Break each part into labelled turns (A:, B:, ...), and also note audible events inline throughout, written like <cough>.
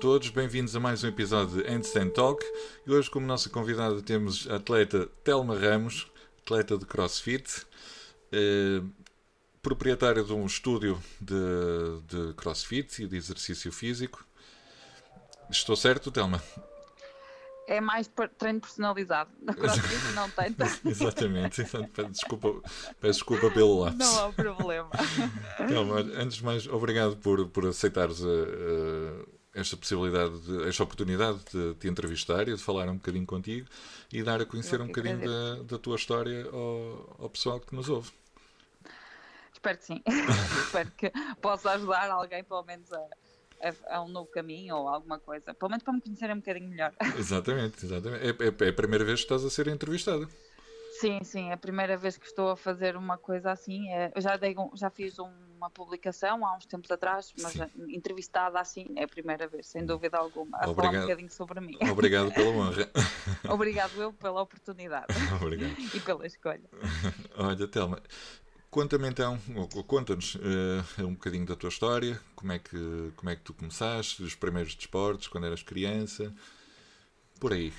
A: todos, bem-vindos a mais um episódio de Handstand Talk. E hoje, como nossa convidada, temos a atleta Telma Ramos, atleta de CrossFit, eh, proprietária de um estúdio de, de CrossFit e de exercício físico. Estou certo, Telma?
B: é mais treino personalizado. Na CrossFit não tem <laughs>
A: Exatamente. Peço desculpa, peço desculpa pelo lápis.
B: Não há problema.
A: Então, antes de mais, obrigado por, por aceitares a, a, esta possibilidade, de, esta oportunidade de te entrevistar e de falar um bocadinho contigo e dar a conhecer um bocadinho da, da, tua história ao, ao pessoal que nos ouve.
B: Espero que sim. <laughs> Espero que possa ajudar alguém, pelo menos, a a, a, um novo caminho ou alguma coisa, pelo menos para me conhecerem um bocadinho melhor. <laughs>
A: Exatamente, exatamente. É, é, é a primeira vez que estás a ser entrevistada.
B: Sim, sim, é a primeira vez que estou a fazer uma coisa assim. É, eu já, dei, já fiz uma publicação há uns tempos atrás, mas sim. entrevistada assim é a primeira vez, sem dúvida alguma, a Obrigado. falar um bocadinho sobre mim.
A: Obrigado pela honra. <laughs>
B: Obrigado eu pela oportunidade. <laughs>
A: Obrigado.
B: e pela escolha. <laughs>
A: Olha, Telma, Conta-me então, conta-nos uh, um bocadinho da tua história, como é, que, como é que tu começaste, os primeiros desportos, quando eras criança, por aí.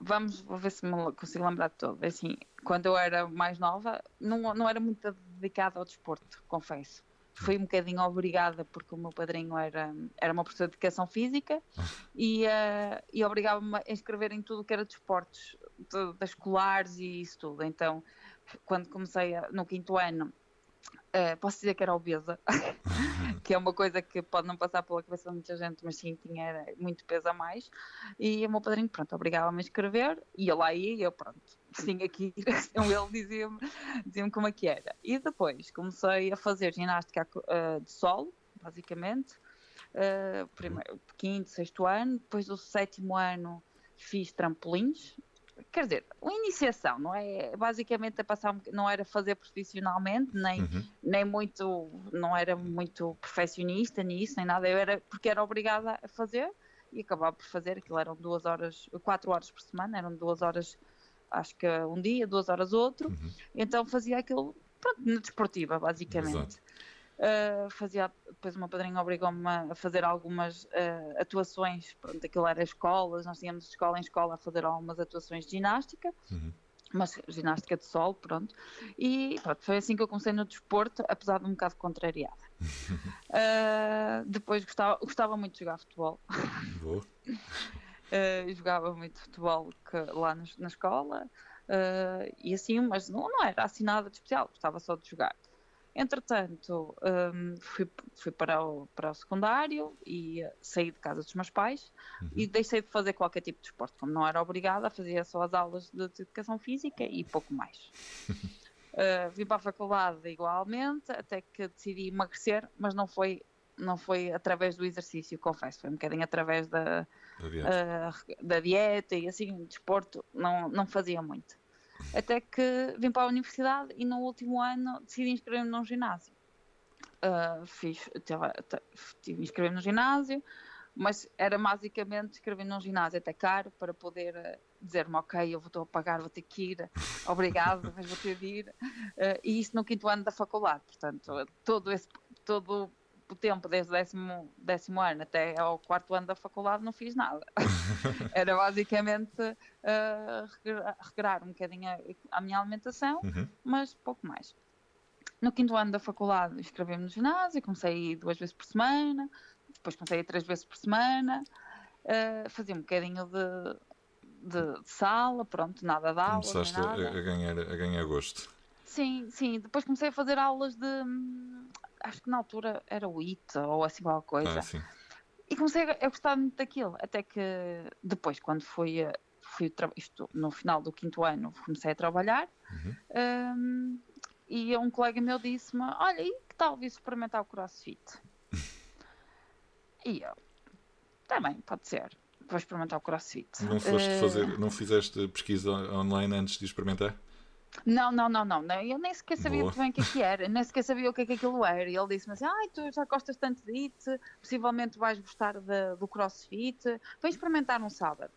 B: Vamos, vou ver se me consigo lembrar de tudo. Assim, quando eu era mais nova, não, não era muito dedicada ao desporto, confesso. Fui um bocadinho obrigada, porque o meu padrinho era, era uma professora de educação física e, uh, e obrigava-me a inscrever em tudo que era desportos, de, de escolares e isso tudo. Então, quando comecei a, no quinto ano, uh, posso dizer que era obesa, <laughs> que é uma coisa que pode não passar pela cabeça de muita gente, mas sim, tinha muito peso a mais. E o meu padrinho, pronto, obrigava-me a escrever, e eu lá ia e eu, pronto, tinha aqui, <laughs> então ele dizia-me dizia como é que era. E depois comecei a fazer ginástica uh, de solo, basicamente, uh, primeiro, quinto, sexto ano, depois do sétimo ano fiz trampolins, quer dizer, uma iniciação, não é? Basicamente a passar, não era fazer profissionalmente, nem, uhum. nem muito, não era muito perfeccionista nisso, nem nada, eu era, porque era obrigada a fazer e acabava por fazer, aquilo eram duas horas, quatro horas por semana, eram duas horas, acho que um dia, duas horas outro, uhum. então fazia aquilo, pronto, na desportiva, basicamente. Exato. Uh, fazia, depois uma padrinha obrigou-me a fazer algumas uh, atuações, pronto, aquilo era escolas, nós tínhamos de escola em escola a fazer algumas atuações de ginástica, uhum. mas ginástica de sol, pronto, e pronto, foi assim que eu comecei no desporto, apesar de um bocado contrariada. uh, <laughs> depois gostava, gostava muito de jogar futebol.
A: Boa. <laughs>
B: jogava muito futebol que, lá no, na escola, e assim, mas não, não era assim nada de especial, gostava só de jogar. Entretanto, um, fui, fui para, o, para o secundário e saí de casa dos meus pais uhum. e deixei de fazer qualquer tipo de esporte. Como não era obrigada, fazia só as aulas de, de educação física e pouco mais. uh, <laughs> vim para a faculdade igualmente, até que decidi emagrecer, mas não foi, não foi através do exercício, confesso, foi um bocadinho através da, da, dieta. Uh, da dieta e assim, desporto, não, não fazia muito. Até que vim para a universidade e no último ano decidi inscrever-me num ginásio. Uh, fiz, tive inscrever-me no ginásio, mas era basicamente inscrever-me num ginásio até caro para poder uh, dizer-me, ok, eu vou a pagar, vou ter que ir, obrigado, <laughs> mas vou ter de ir. Uh, e isso no quinto ano da faculdade, portanto, todo esse, todo o tempo, desde o décimo, décimo ano até ao quarto ano da faculdade, não fiz nada. <laughs> Era basicamente uh, regrar um bocadinho a, a minha alimentação, uhum. mas pouco mais. No quinto ano da faculdade, inscrevi-me no ginásio, comecei a ir duas vezes por semana, depois comecei a ir três vezes por semana, uh, fazia um bocadinho de, de, de, sala, pronto, nada de aula.
A: Começaste
B: a,
A: a, ganhar, a ganhar gosto.
B: Sim, sim. Depois comecei a fazer aulas de acho que na altura era o IT ou assim alguma coisa. Ah, e comecei a gostar muito daquilo, até que depois, quando fui, fui isto, no final do quinto ano, comecei a trabalhar uhum. um, e um colega meu disse-me: Olha, e que tal vir experimentar o crossfit? e eu, também, tá pode ser. Vou experimentar o crossfit.
A: Não foste uh... fazer, não fizeste pesquisa online antes de experimentar?
B: Não, não, não, não, não. Eu nem sequer sabia muito bem o que, é que era, nem sequer sabia o que é que aquilo era. E ele disse-me assim: Ai, tu já gostas tanto de IT, possivelmente vais gostar de, do crossfit, vem experimentar um sábado.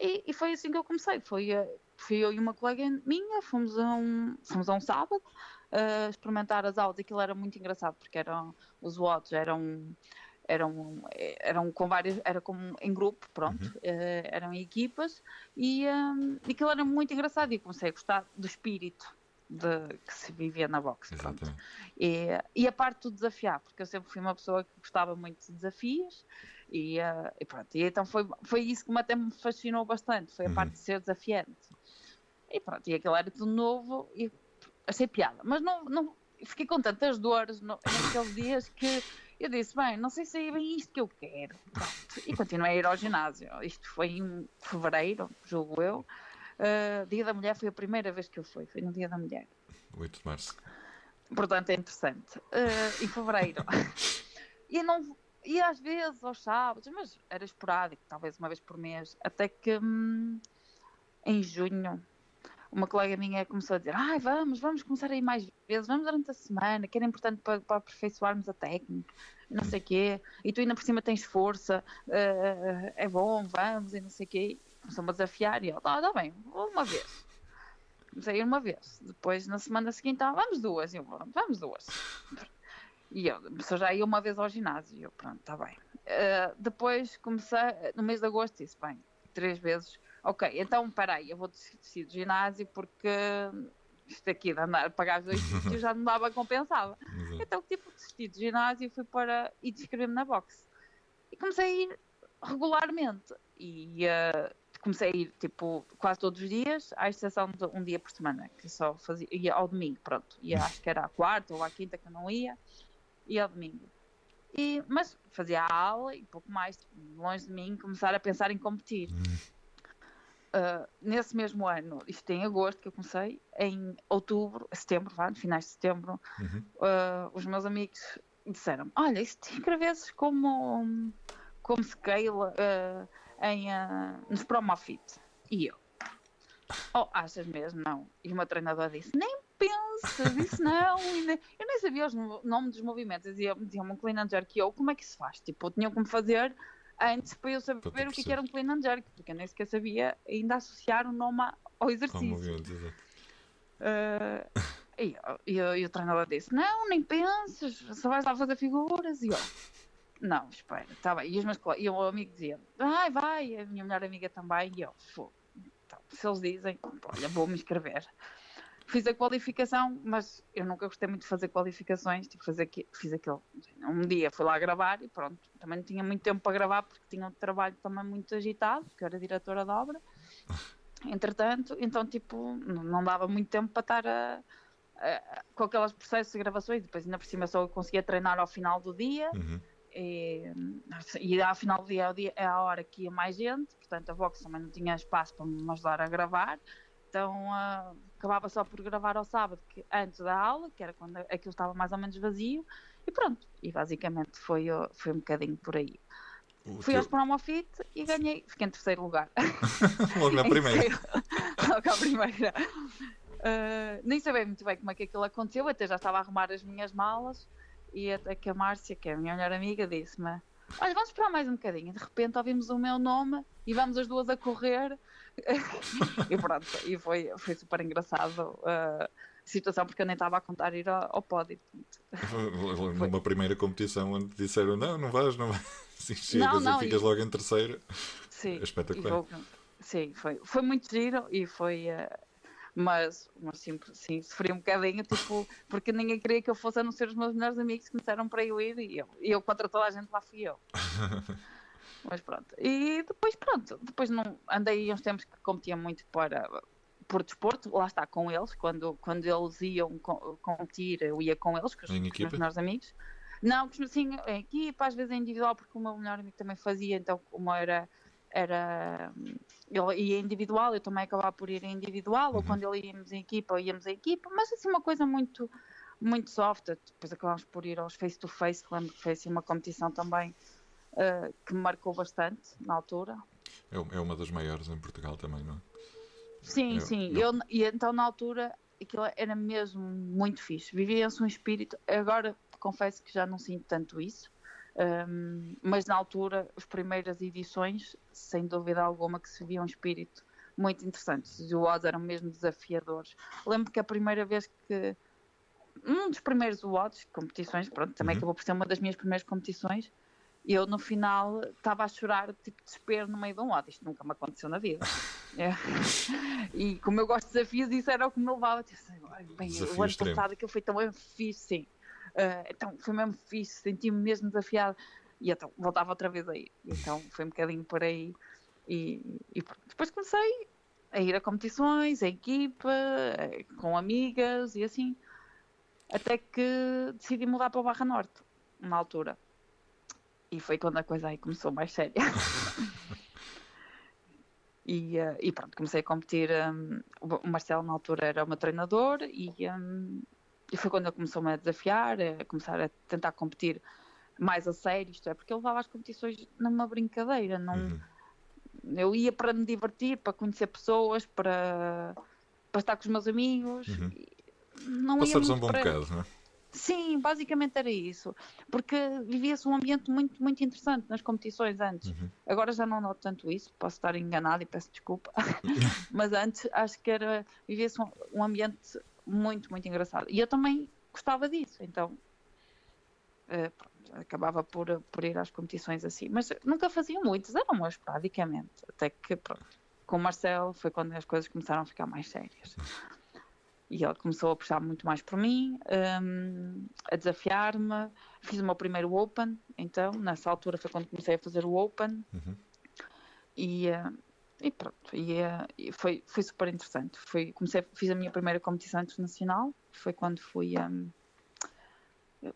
B: E, e, foi assim que eu comecei. Foi, eh, fui eu e uma colega minha, fomos a um, fomos a um sábado uh, experimentar as aulas. Aquilo era muito engraçado porque eram, os watts eram eram, eram com várias, era como em grupo, pronto, uhum. uh, eram equipas e, um, e aquilo era muito engraçado e comecei a gostar do espírito de, que se vivia na boxe. E, e a parte do desafiar, porque eu sempre fui uma pessoa que gostava muito de desafios e, uh, e pronto, e então foi, foi isso que até me fascinou bastante, foi a uhum. parte de ser desafiante. E pronto, e aquilo era tudo novo e achei piada, mas não, não fiquei com tantas dores no, naqueles dias que eu disse, bem, não sei se é bem isto que eu quero. Pronto. E continuei a ir ao ginásio. Isto foi em fevereiro, julgo eu. Uh, dia da Mulher foi a primeira vez que eu fui, foi no Dia da Mulher.
A: 8 de março.
B: Portanto, é interessante. Uh, em fevereiro. <laughs> e não e às vezes aos sábados, mas era esporádico, talvez uma vez por mês, até que hum, em junho uma colega minha começou a dizer: Ai, vamos, vamos começar a ir mais vezes, vamos durante a semana, que era importante para, para aperfeiçoarmos a técnica, não sei o quê, e tu ainda por cima tens força, uh, é bom, vamos, e não sei o quê começou-me a desafiar e eu, tá, tá bem, uma vez. Comecei a ir uma vez. Depois, na semana seguinte, ah, vamos duas. E eu, vamos duas. E eu, só já ia uma vez ao ginásio. E eu, pronto, está bem. Uh, depois comecei, no mês de agosto, disse, bem, três vezes. Ok, então, peraí, eu vou desistir do ginásio porque isto aqui de andar a pagar os dois <laughs> sítios já não dava, compensava. Uhum. Então, tipo, desisti do ginásio e fui para, e inscrevi-me na boxe. E comecei a ir regularmente. E uh, comecei a ir tipo quase todos os dias, à exceção de um dia por semana, que só fazia, ia ao domingo, pronto. Ia, acho que era à quarta ou à quinta que eu não ia, ia ao domingo. E, mas fazia a aula e pouco mais, longe de mim, começar a pensar em competir. Uh, nesse mesmo ano, isto em agosto que eu comecei, em outubro, setembro, vá, no finais de setembro, uhum. uh, os meus amigos disseram: Olha, se te inscrevesses como, como scale uh, em, uh, nos Promofit. E eu, oh, achas mesmo? Não. E o meu treinador disse, nem pensas, disse não. Eu nem sabia os nomes dos movimentos. Diziam-me diziam um clean and jerk. E eu, como é que se faz? Tipo, tinham que me fazer antes para eu saber o que, que, era um clean and jerk, porque eu nem sequer sabia ainda associar o nome ao exercício. Uh, <laughs> e, e, e, o treinador disse: Não, nem penses, só vais lá fazer figuras. E eu, não, espera, está bem. E, os meus, e o meu amigo dizia, vai, vai, a minha melhor amiga também, e eu, então, se eles dizem, olha, vou-me inscrever. Fiz a qualificação, mas eu nunca gostei muito de fazer qualificações, tipo, fazer aqui, fiz aquilo. Um dia fui lá gravar e pronto, também não tinha muito tempo para gravar porque tinha um trabalho também muito agitado, porque eu era diretora de obra. <laughs> Entretanto, então, tipo, não dava muito tempo para estar a, a, com aqueles processos de gravações, depois ainda por cima só conseguia treinar ao final do dia. Uhum e, e ao final do dia, é, é a hora que ia mais gente, portanto a Vox também não tinha espaço para me ajudar a gravar, então uh, acabava só por gravar ao sábado, que, antes da aula, que era quando aquilo estava mais ou menos vazio, e pronto, e basicamente foi, foi um bocadinho por aí. O Fui teu... aos Promofit e ganhei, fiquei em terceiro lugar. <laughs>
A: Logo na primeira.
B: Logo à primeira. Uh, nem sabia muito bem como é que aquilo aconteceu, até já estava a arrumar as minhas malas e até que a Márcia, que é a minha melhor amiga, disse-me: Olha, vamos esperar mais um bocadinho. De repente ouvimos o meu nome e vamos as duas a correr. <laughs> e pronto, e foi, foi super engraçado uh, a situação, porque eu nem estava a contar ir ao, ao pódio.
A: Numa primeira competição onde disseram: Não, não vais, não vais. <laughs> Sim, chegas não, não, e ficas e... logo em terceiro.
B: Sim,
A: é espetacular.
B: Sim, foi, foi muito giro e foi. Uh, mas, mas sim, sim, sofri um bocadinho, tipo, porque ninguém queria que eu fosse a não ser os meus melhores amigos que me disseram para eu ir e eu, eu contra toda a gente lá fui eu. <laughs> mas pronto. E depois, pronto, depois não andei uns tempos que competia muito para por desporto, lá está, com eles, quando, quando eles iam competir, eu ia com eles, com os, com os meus melhores amigos. Não, sim, em equipa, às vezes em individual, porque o meu melhor amigo também fazia, então como era era ele ia individual, eu também acabava por ir individual, uhum. ou quando ele íamos em equipa, íamos em equipa, mas assim uma coisa muito muito soft, depois acabámos por ir aos face to face, lembro que foi assim uma competição também uh, que me marcou bastante na altura.
A: É, é, uma das maiores em Portugal também, não é?
B: Sim, é, sim, eu, e então na altura aquilo era mesmo muito fixe, vivia-se um espírito, agora confesso que já não sinto tanto isso, um, mas na altura, as primeiras edições, sem dúvida alguma, que se via um espírito muito interessante. Os WODs eram mesmo desafiadores. Lembro que a primeira vez que. Um dos primeiros WODs, competições, pronto, também uhum. acabou por ser uma das minhas primeiras competições, eu no final estava a chorar tipo de desespero no meio de um lado. Isto nunca me aconteceu na vida. <laughs> É. E como eu gosto de desafios, isso era o que me levava. Tipo, bem, o ano passado aquilo foi tão fixe, sim. Uh, então foi mesmo fixe, senti-me mesmo desafiado. E então voltava outra vez aí. Então foi um bocadinho por aí. E, e depois comecei a ir a competições, a equipa, com amigas e assim. Até que decidi mudar para o Barra Norte, na altura. E foi quando a coisa aí começou mais séria. <laughs> e, uh, e, pronto, comecei a competir. Um, o Marcelo, na altura, era o meu treinador, e, um, e foi quando ele começou-me a desafiar, a começar a tentar competir mais a sério. Isto é, porque eu levava as competições numa brincadeira. Não, uhum. Eu ia para me divertir, para conhecer pessoas, para, para estar com os meus amigos. Uhum.
A: Não Passares um bom bocado, não é?
B: Sim, basicamente era isso. Porque vivia-se um ambiente muito, muito interessante nas competições antes. Uhum. Agora já não noto tanto isso, posso estar enganado e peço desculpa. <laughs> Mas antes acho que era vivia-se um, um, ambiente muito, muito engraçado. E eu também gostava disso, então uh, pronto, acabava por, por ir às competições assim. Mas nunca fazia muitos, eram meus esporadicamente. Até que pronto, com o Marcelo foi quando as coisas começaram a ficar mais sérias. <laughs> E ele começou a puxar muito mais por mim, um, a desafiar-me. Fiz o meu primeiro Open, então, nessa altura foi quando comecei a fazer o Open. Uhum. E, uh, e pronto, e, uh, e, foi, foi super interessante. Foi, comecei, fiz a minha primeira competição internacional, foi quando fui, um,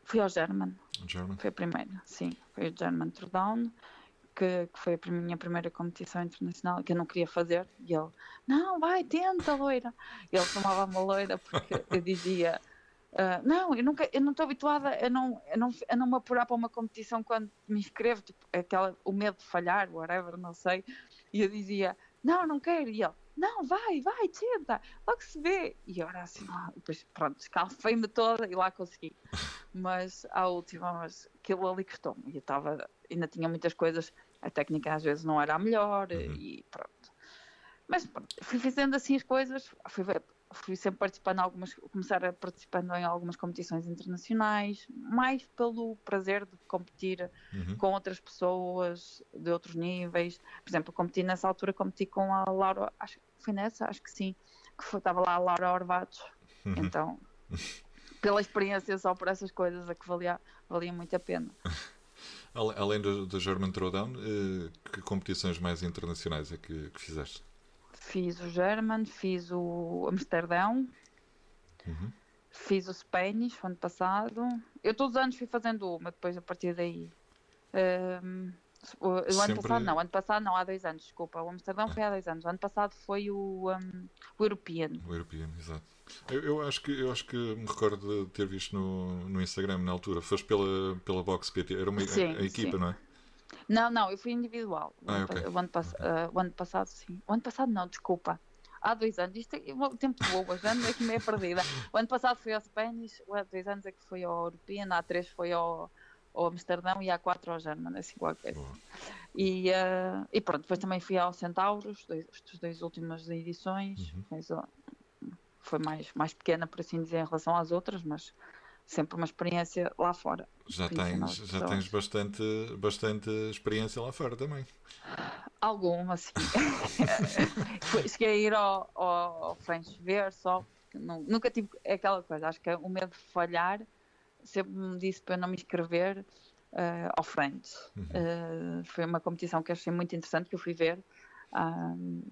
B: fui ao German.
A: German.
B: Foi a primeira, sim, foi o German Throwdown que, que, foi a minha primeira competição internacional que eu não queria fazer e ele, não, vai, tenta, loira. E ele chamava-me loira porque eu dizia, uh, não, eu nunca, eu não estou habituada a não, a, não, a não me apurar para uma competição quando me inscrevo, tipo, aquela, o medo de falhar, whatever, não sei. E eu dizia, não, não quero. E ele, não, vai, vai, tenta, logo se vê. E eu era assim, ah, depois, pronto, escalfei-me toda e lá consegui. Mas à última, mas aquilo ali custou-me. Eu estava, ainda tinha muitas coisas a técnica às vezes não era a melhor uhum. e pronto. Mas pronto, fui fazendo assim as coisas, fui, fui sempre participando em algumas, começar a participando em algumas competições internacionais, mais pelo prazer de competir uhum. com outras pessoas de outros níveis. Por exemplo, competi nessa altura, competi com a Laura, acho que foi nessa, acho que sim, que foi, estava lá a Laura Orvatos. Uhum. Então, <laughs> pela experiência só por essas coisas, é que valia, valia muito a pena. <laughs>
A: Além do, do German Throwdown, eh, que competições mais internacionais é que, que, fizeste?
B: Fiz o German, fiz o Amsterdão, uhum. fiz o Spanish ano passado. Eu todos os anos fui fazendo uma, depois a partir daí. Um, o, o ano passado não, ano passado não, há dois anos, desculpa. O Amsterdão ah. foi há dois anos. O ano passado foi o, um, o European.
A: O European, exato. Eu, eu, acho que, eu acho que me recordo de ter visto no, no Instagram na altura. Foste pela, pela Box PT, era uma sim, a, a equipa, sim. não é?
B: Não, não, eu fui individual. O, ah, ano, okay. o, ano, okay. uh, o ano passado, sim. O ano passado não, desculpa. Há dois anos, isto é o tempo voa, já ando aqui meio perdida. O ano passado foi ao Spanish, há dois anos é que foi ao European, há três foi ao, ao Amsterdão e há quatro ao German, assim qualquer. E, uh, e pronto, depois também fui ao Centauros, dois, as duas últimas edições, uhum. mas, foi mais, mais pequena, por assim dizer, em relação às outras, mas sempre uma experiência lá fora.
A: Já tens, já tens bastante, bastante experiência lá fora também.
B: Alguma, sim. <laughs> Cheguei a ir ao, ao, ao French ver só, nunca tive aquela coisa, acho que o medo de falhar sempre me disse para não me inscrever uh, ao French. Uhum. Uh, foi uma competição que achei muito interessante, que eu fui ver. Um,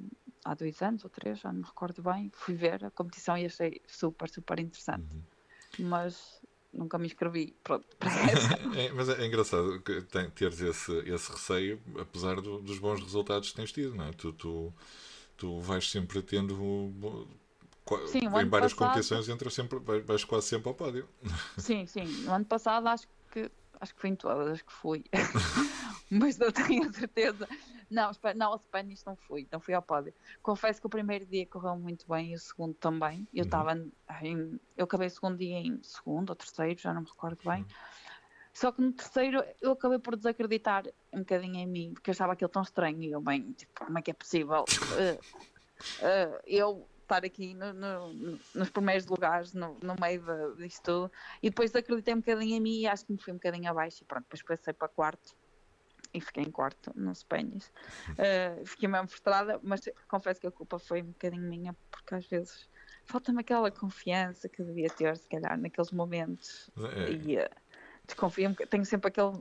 B: há dois anos ou três, já não me recordo bem, fui ver a competição e achei super, super interessante. Uhum. Mas nunca me inscrevi pronto, <laughs> para <laughs> essa.
A: é, mas é, é engraçado tem, teres esse, esse receio, apesar do, dos bons resultados que tens tido, não é? Tu, tu, tu vais sempre tendo. Sim, em várias passado, competições entra sempre, vais quase sempre ao pódio. <laughs>
B: Sim, sim. No ano passado acho que acho que fui em todas, acho que fui. <laughs> mas não tenho certeza. Não, não, ao Spanish não fui, não fui ao pódio. Confesso que o primeiro dia correu muito bem e o segundo também. Eu estava uhum. eu acabei o segundo dia em segundo ou terceiro, já não me recordo bem. Uhum. Só que no terceiro eu acabei por desacreditar um bocadinho em mim, porque eu achava aquilo tão estranho. E eu, bem, tipo, como é que é possível uh, <laughs> uh, eu estar aqui no, no, nos primeiros lugares, no, no meio de, disto tudo? E depois desacreditei um bocadinho em mim e acho que me fui um bocadinho abaixo. E pronto, depois passei para quarto e fiquei em quarto no Spenhas. Uh, fiquei mesmo frustrada, mas confesso que a culpa foi um bocadinho minha, porque às vezes falta-me aquela confiança que devia ter, se calhar, naqueles momentos. É. E uh, desconfio, tenho sempre aquele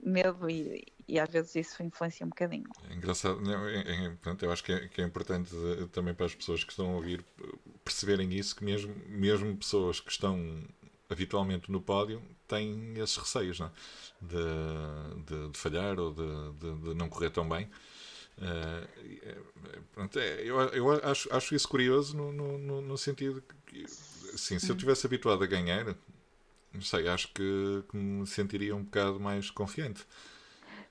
B: medo e, e, às vezes isso influencia um bocadinho.
A: É engraçado, não, é, é, portanto, eu acho que é, que é importante eh, também para as pessoas que estão a ouvir perceberem isso, que mesmo, mesmo pessoas que estão habitualmente no pódio têm esses receios não? De, de, de falhar ou de, de, não correr tão bem. Uh, pronto, é, eu, eu acho, acho isso curioso no, no, no sentido que, assim, se eu estivesse habituado a ganhar, não sei, acho que, que, me sentiria um bocado mais confiante.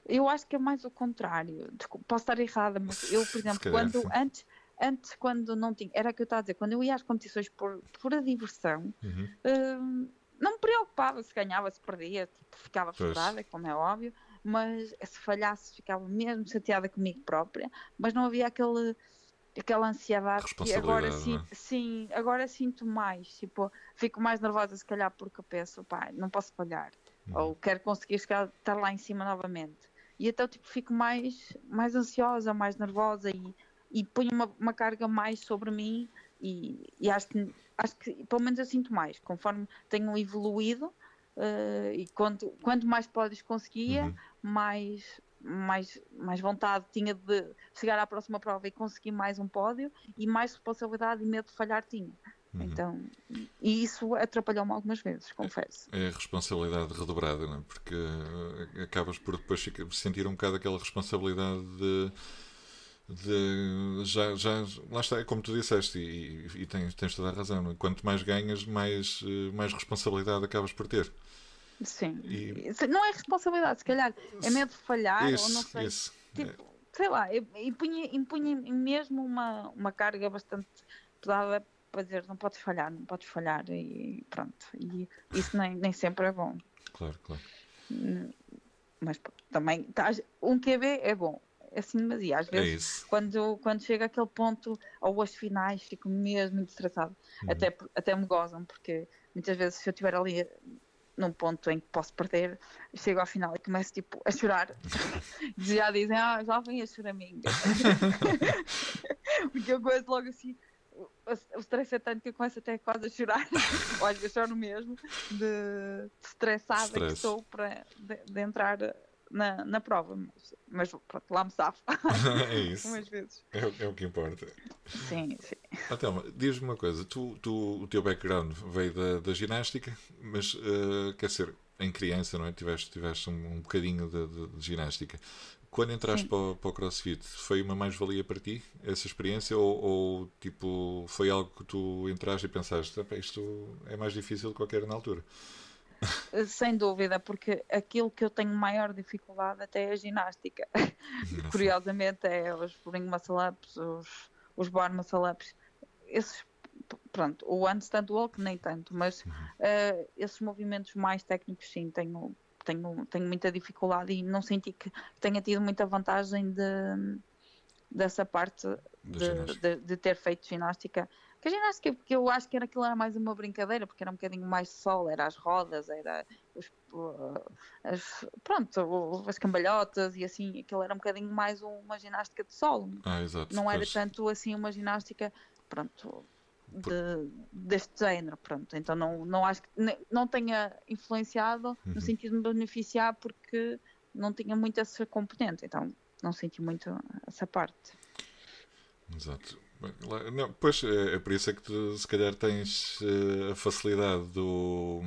B: Eu acho que é mais o contrário. Desculpa, posso estar errada, mas eu, por exemplo, quando antes, antes, quando não tinha, era o que eu estava a dizer, quando eu ia às competições por, por a diversão, uhum. uh, não me preocupava se ganhava, se perdia, tipo, ficava frustrada, como é óbvio, mas se falhasse ficava mesmo chateada comigo própria, mas não havia aquele aquela ansiedade que agora sim, é? sim, agora sinto mais, tipo, fico mais nervosa se calhar porque penso, pá, não posso falhar, uhum. ou quero conseguir chegar, estar lá em cima novamente. E então tipo, fico mais, mais ansiosa, mais nervosa e, e ponho uma, uma carga mais sobre mim e, e acho que acho que pelo menos eu sinto mais, conforme tenho evoluído uh, e quanto, quanto mais pódios conseguia, uhum. mais, mais, mais vontade tinha de chegar à próxima prova e conseguir mais um pódio e mais responsabilidade e medo de falhar tinha. Uhum. Então, e isso atrapalhou-me algumas vezes, confesso.
A: É a responsabilidade redobrada, não é? Porque eh, acabas por depois sentir um bocado aquela responsabilidade de de, já, já, lá está, é como tu disseste, e, e tens, tens toda a razão. É? Quanto mais ganhas, mais, eh, mais responsabilidade acabas por ter.
B: Sim. E... Não é responsabilidade, se calhar é medo de falhar, ou não sei. Tipo, é. Sei lá, impunha, impunha mesmo uma, uma carga bastante pesada para dizer não podes falhar, não podes falhar e pronto. E isso nem, nem sempre é bom.
A: Claro, claro.
B: Mas também um QB é bom, assim demasia. Às é vezes, é quando, quando chega aquele ponto, ou as finais, fico mesmo muito estressado. Uhum. Até, até me gozam, porque muitas vezes, se eu estiver ali num ponto em que posso perder, chego ao final e começo tipo a chorar. <laughs> já dizem, ah, já vem a choraminga. <laughs> <laughs> porque eu gosto logo assim. O stress é tanto que eu começo até quase a chorar. <laughs> Olha, eu choro mesmo de, de estressada Stress. que estou para de, de entrar na, na prova, mas, mas pronto, lá me safo. <laughs>
A: é isso. Umas vezes. É, é, o que importa.
B: Sim, sim.
A: Até diz-me uma coisa: tu, tu, o teu background veio da, da ginástica, mas uh, quer ser em criança, não é? Tiveste, tiveste um, um bocadinho de, de, de ginástica. Quando entraste para o, para o, CrossFit, foi uma mais-valia para ti, essa experiência? Ou, ou, tipo, foi algo que tu entraste e pensaste, isto é mais difícil do que qualquer na altura?
B: Sem dúvida, porque aquilo que eu tenho maior dificuldade até é a ginástica. <laughs> Curiosamente é os spring muscle ups, os, os bar muscle ups. Esses, pronto, o handstand walk nem tanto, mas uh, esses movimentos mais técnicos sim, tenho, tenho, tenho muita dificuldade e não senti que tenha tido muita vantagem de, dessa parte de, de, de, ter feito ginástica. Que a ginástica, porque eu acho que era, aquilo era mais uma brincadeira, porque era um bocadinho mais sol, era as rodas, era os, as, pronto, as cambalhotas e assim, aquilo era um bocadinho mais uma ginástica de solo.
A: Ah, exato,
B: não era tanto assim uma ginástica, pronto, de, deste género, pronto. Então não, não acho que não tenha influenciado uhum. no sentido de me beneficiar porque não tinha muito essa componente, então não senti muito essa parte.
A: Exato. Não, pois é, é, por isso é que tu se calhar tens uh, a facilidade do,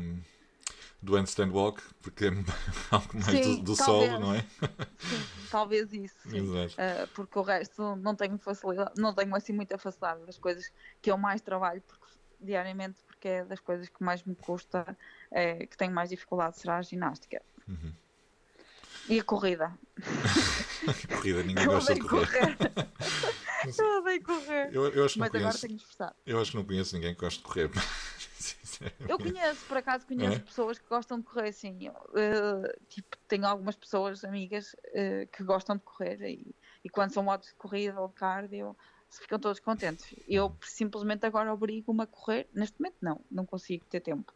A: do handstand walk, porque é <laughs> algo mais sim, do, do solo, não é?
B: Sim, talvez isso. Uh, porque o resto não tenho facilidade, não tenho assim muita facilidade das coisas que eu mais trabalho porque, diariamente, porque é das coisas que mais me custa, é, que tenho mais dificuldade, será a ginástica. Uhum. E a corrida.
A: a <laughs> corrida, ninguém gosta de correr. correr. <laughs>
B: Eu odeio correr.
A: Eu, eu acho
B: Mas
A: conheço,
B: agora tenho de esforçar.
A: Eu acho que não conheço ninguém que goste de correr.
B: Eu conheço, por acaso, conheço é? pessoas que gostam de correr assim. Uh, tipo, tenho algumas pessoas, amigas, uh, que gostam de correr e, e quando são modos de corrida ou cardio, ficam todos contentes. Eu simplesmente agora obrigo-me a correr. Neste momento, não, não consigo ter tempo.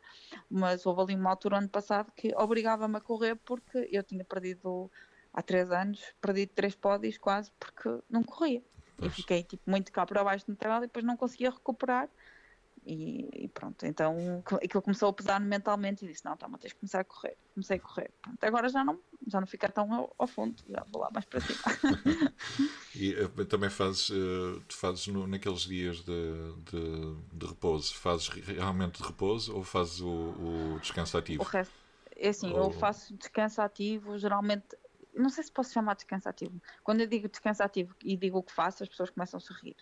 B: Mas houve ali uma altura ano passado que obrigava-me a correr porque eu tinha perdido há três anos perdi três pódios quase porque não corria. Pois. E fiquei tipo, muito cá para baixo no trabalho e depois não conseguia recuperar. E, e, pronto, então aquilo começou a pesar mentalmente e disse: Não, toma, tens que começar a correr. Comecei a correr. Pronto, agora já não, já não fica tão ao, ao fundo, já vou lá mais para cima. <laughs>
A: e uh, também fazes, uh, tu fazes no, naqueles dias de, de, de, repouso, fazes realmente de repouso ou fazes o, o descanso ativo?
B: O resto, é assim, ou... eu faço descanso ativo, geralmente não sei se posso chamar de descanso ativo. Quando eu digo descanso ativo e digo o que faço, as pessoas começam a sorrir.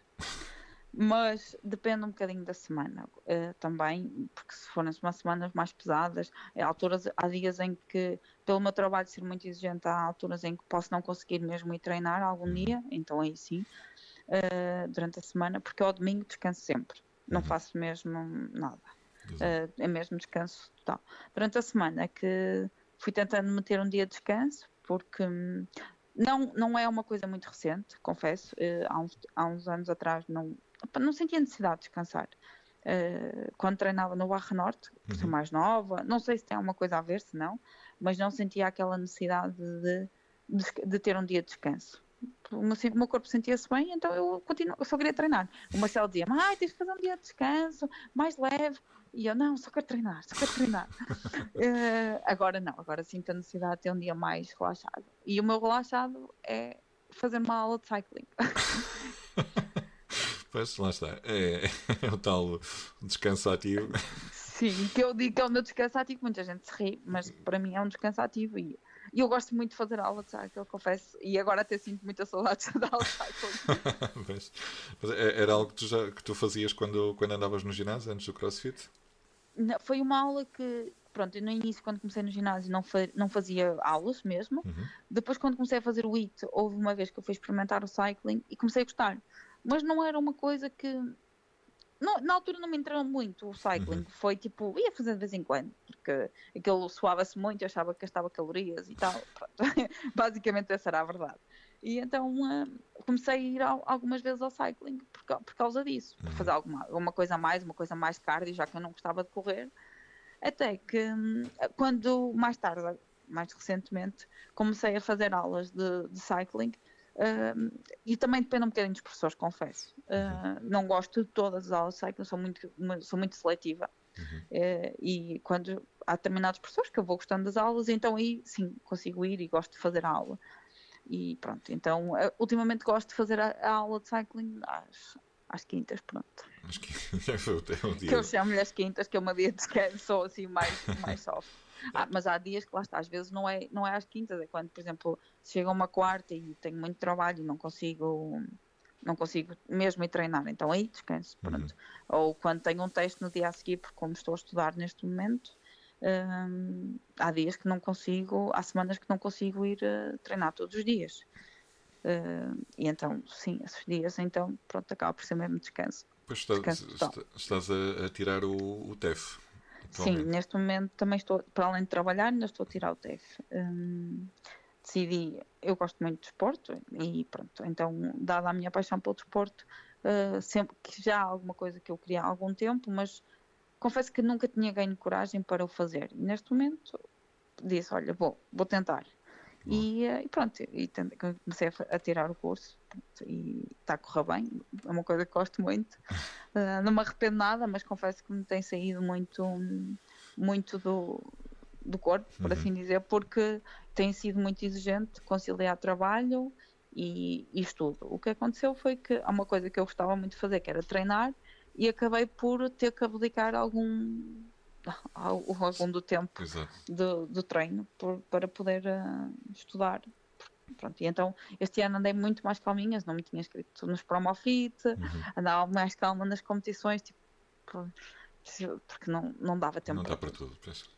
B: Mas depende um bocadinho da semana uh, também, porque se forem umas semanas mais pesadas, há alturas, há dias em que, pelo meu trabalho ser muito exigente, há alturas em que posso não conseguir mesmo ir treinar algum uhum. dia, então aí sim, uh, durante a semana, porque ao domingo descanso sempre, não uhum. faço mesmo nada, uh, é mesmo descanso total. Durante a semana que fui tentando meter um dia de descanso, porque hum, não, não é uma coisa muito recente, confesso. Uh, há, uns, há uns anos atrás não, não sentia necessidade de descansar. Uh, quando treinava no Barra Norte, por ser uhum. mais nova, não sei se tem alguma coisa a ver, se não, mas não sentia aquela necessidade de, de, de ter um dia de descanso. O meu, o meu corpo sentia-se bem, então eu, continuo, eu só queria treinar. O Marcelo dizia-me, ah, tens de fazer um dia de descanso, mais leve. E eu, não, só quero treinar, só quero treinar. uh, <laughs> agora não, agora sinto a necessidade de ter um dia mais relaxado. E o meu relaxado é fazer uma aula de cycling. <laughs>
A: pois, lá está. É, <laughs> é o tal descanso ativo.
B: Sim, que eu digo que é o meu descanso ativo, muita gente se ri, mas para mim é um descanso ativo e, e eu gosto muito de fazer aula de cycling, confesso, e agora até sinto muita saudade da aula de cycling.
A: mas, <laughs> mas, é, era algo que tu, já, que tu fazias quando, quando andavas no ginásio, antes do crossfit?
B: foi uma aula que, pronto, no início, quando comecei no ginásio, não, fa não fazia aulas mesmo. Uhum. Depois, quando comecei a fazer o IT, houve uma vez que eu fui experimentar o cycling e comecei a gostar. Mas não era uma coisa que. Não, na altura não me entrou muito o cycling. Uhum. Foi tipo, ia fazer de vez em quando, porque aquilo suava-se muito, eu achava que gastava calorias e tal. <laughs> Basicamente, essa era a verdade. E então uh, comecei a ir ao, algumas vezes ao cycling por, por causa disso, uhum. fazer alguma, alguma coisa a mais, uma coisa mais cardio, já que eu não gostava de correr. Até que hum, quando mais tarde, mais recentemente, comecei a fazer aulas de, de cycling. Uh, e também depende um bocadinho dos professores, confesso. Uh, não gosto de todas as aulas de cycling, sou muito, sou muito seletiva. Uhum. Uh, e quando há determinados professores que eu vou gostando das aulas, então aí sim consigo ir e gosto de fazer a aula. E pronto, então eh, ultimamente gosto de fazer a, a aula de cycling às, às quintas, pronto.
A: Às quintas, <laughs> é o dia.
B: Que eu chamo-lhe às quintas, que é uma dia de descanso assim mais, mais soft. Ah, mas há dias que lá está, às vezes não é, não é às quintas, é quando, por exemplo, chega uma quarta e tenho muito trabalho e não consigo não consigo mesmo ir treinar, então aí descanso, pronto. Uhum. Ou quando tenho um teste no dia a seguir, porque como estou a estudar neste momento, hum, há dias que não consigo, há semanas que não consigo ir uh, treinar todos os dias. Uh, e então, sim, esses dias, então, pronto, acaba por ser mesmo descanso.
A: Pois está, descanso estás a, a, tirar o, o TEF.
B: Sim, neste momento também estou, para além de trabalhar, ainda estou a tirar o TEF. Um, decidi, eu gosto muito de desporto e pronto, então, dada a minha paixão pelo desporto, uh, sempre que já há alguma coisa que eu queria há algum tempo, mas confesso que nunca tinha ganho coragem para o fazer. E neste momento disse, olha, vou, vou tentar. E, eh, e, pronto, e comecei a, a, tirar o curso pronto, e está a correr bem, é uma coisa que gosto muito. Uh, <laughs> não me arrependo nada, mas confesso que me tem saído muito, muito do, do corpo, por uhum. assim dizer, porque tem sido muito exigente conciliar trabalho e, e estudo. O que aconteceu foi que há uma coisa que eu gostava muito de fazer, que era treinar, e acabei por ter que abdicar algum <laughs> algum do tempo do, do, treino por, para poder uh, estudar Pronto, e então este ano andei muito mais calminhas, não me tinha escrito nos promofit, uhum. andava mais calma nas competições, tipo, porque não, não dava tempo.
A: Não dá para tudo, penso.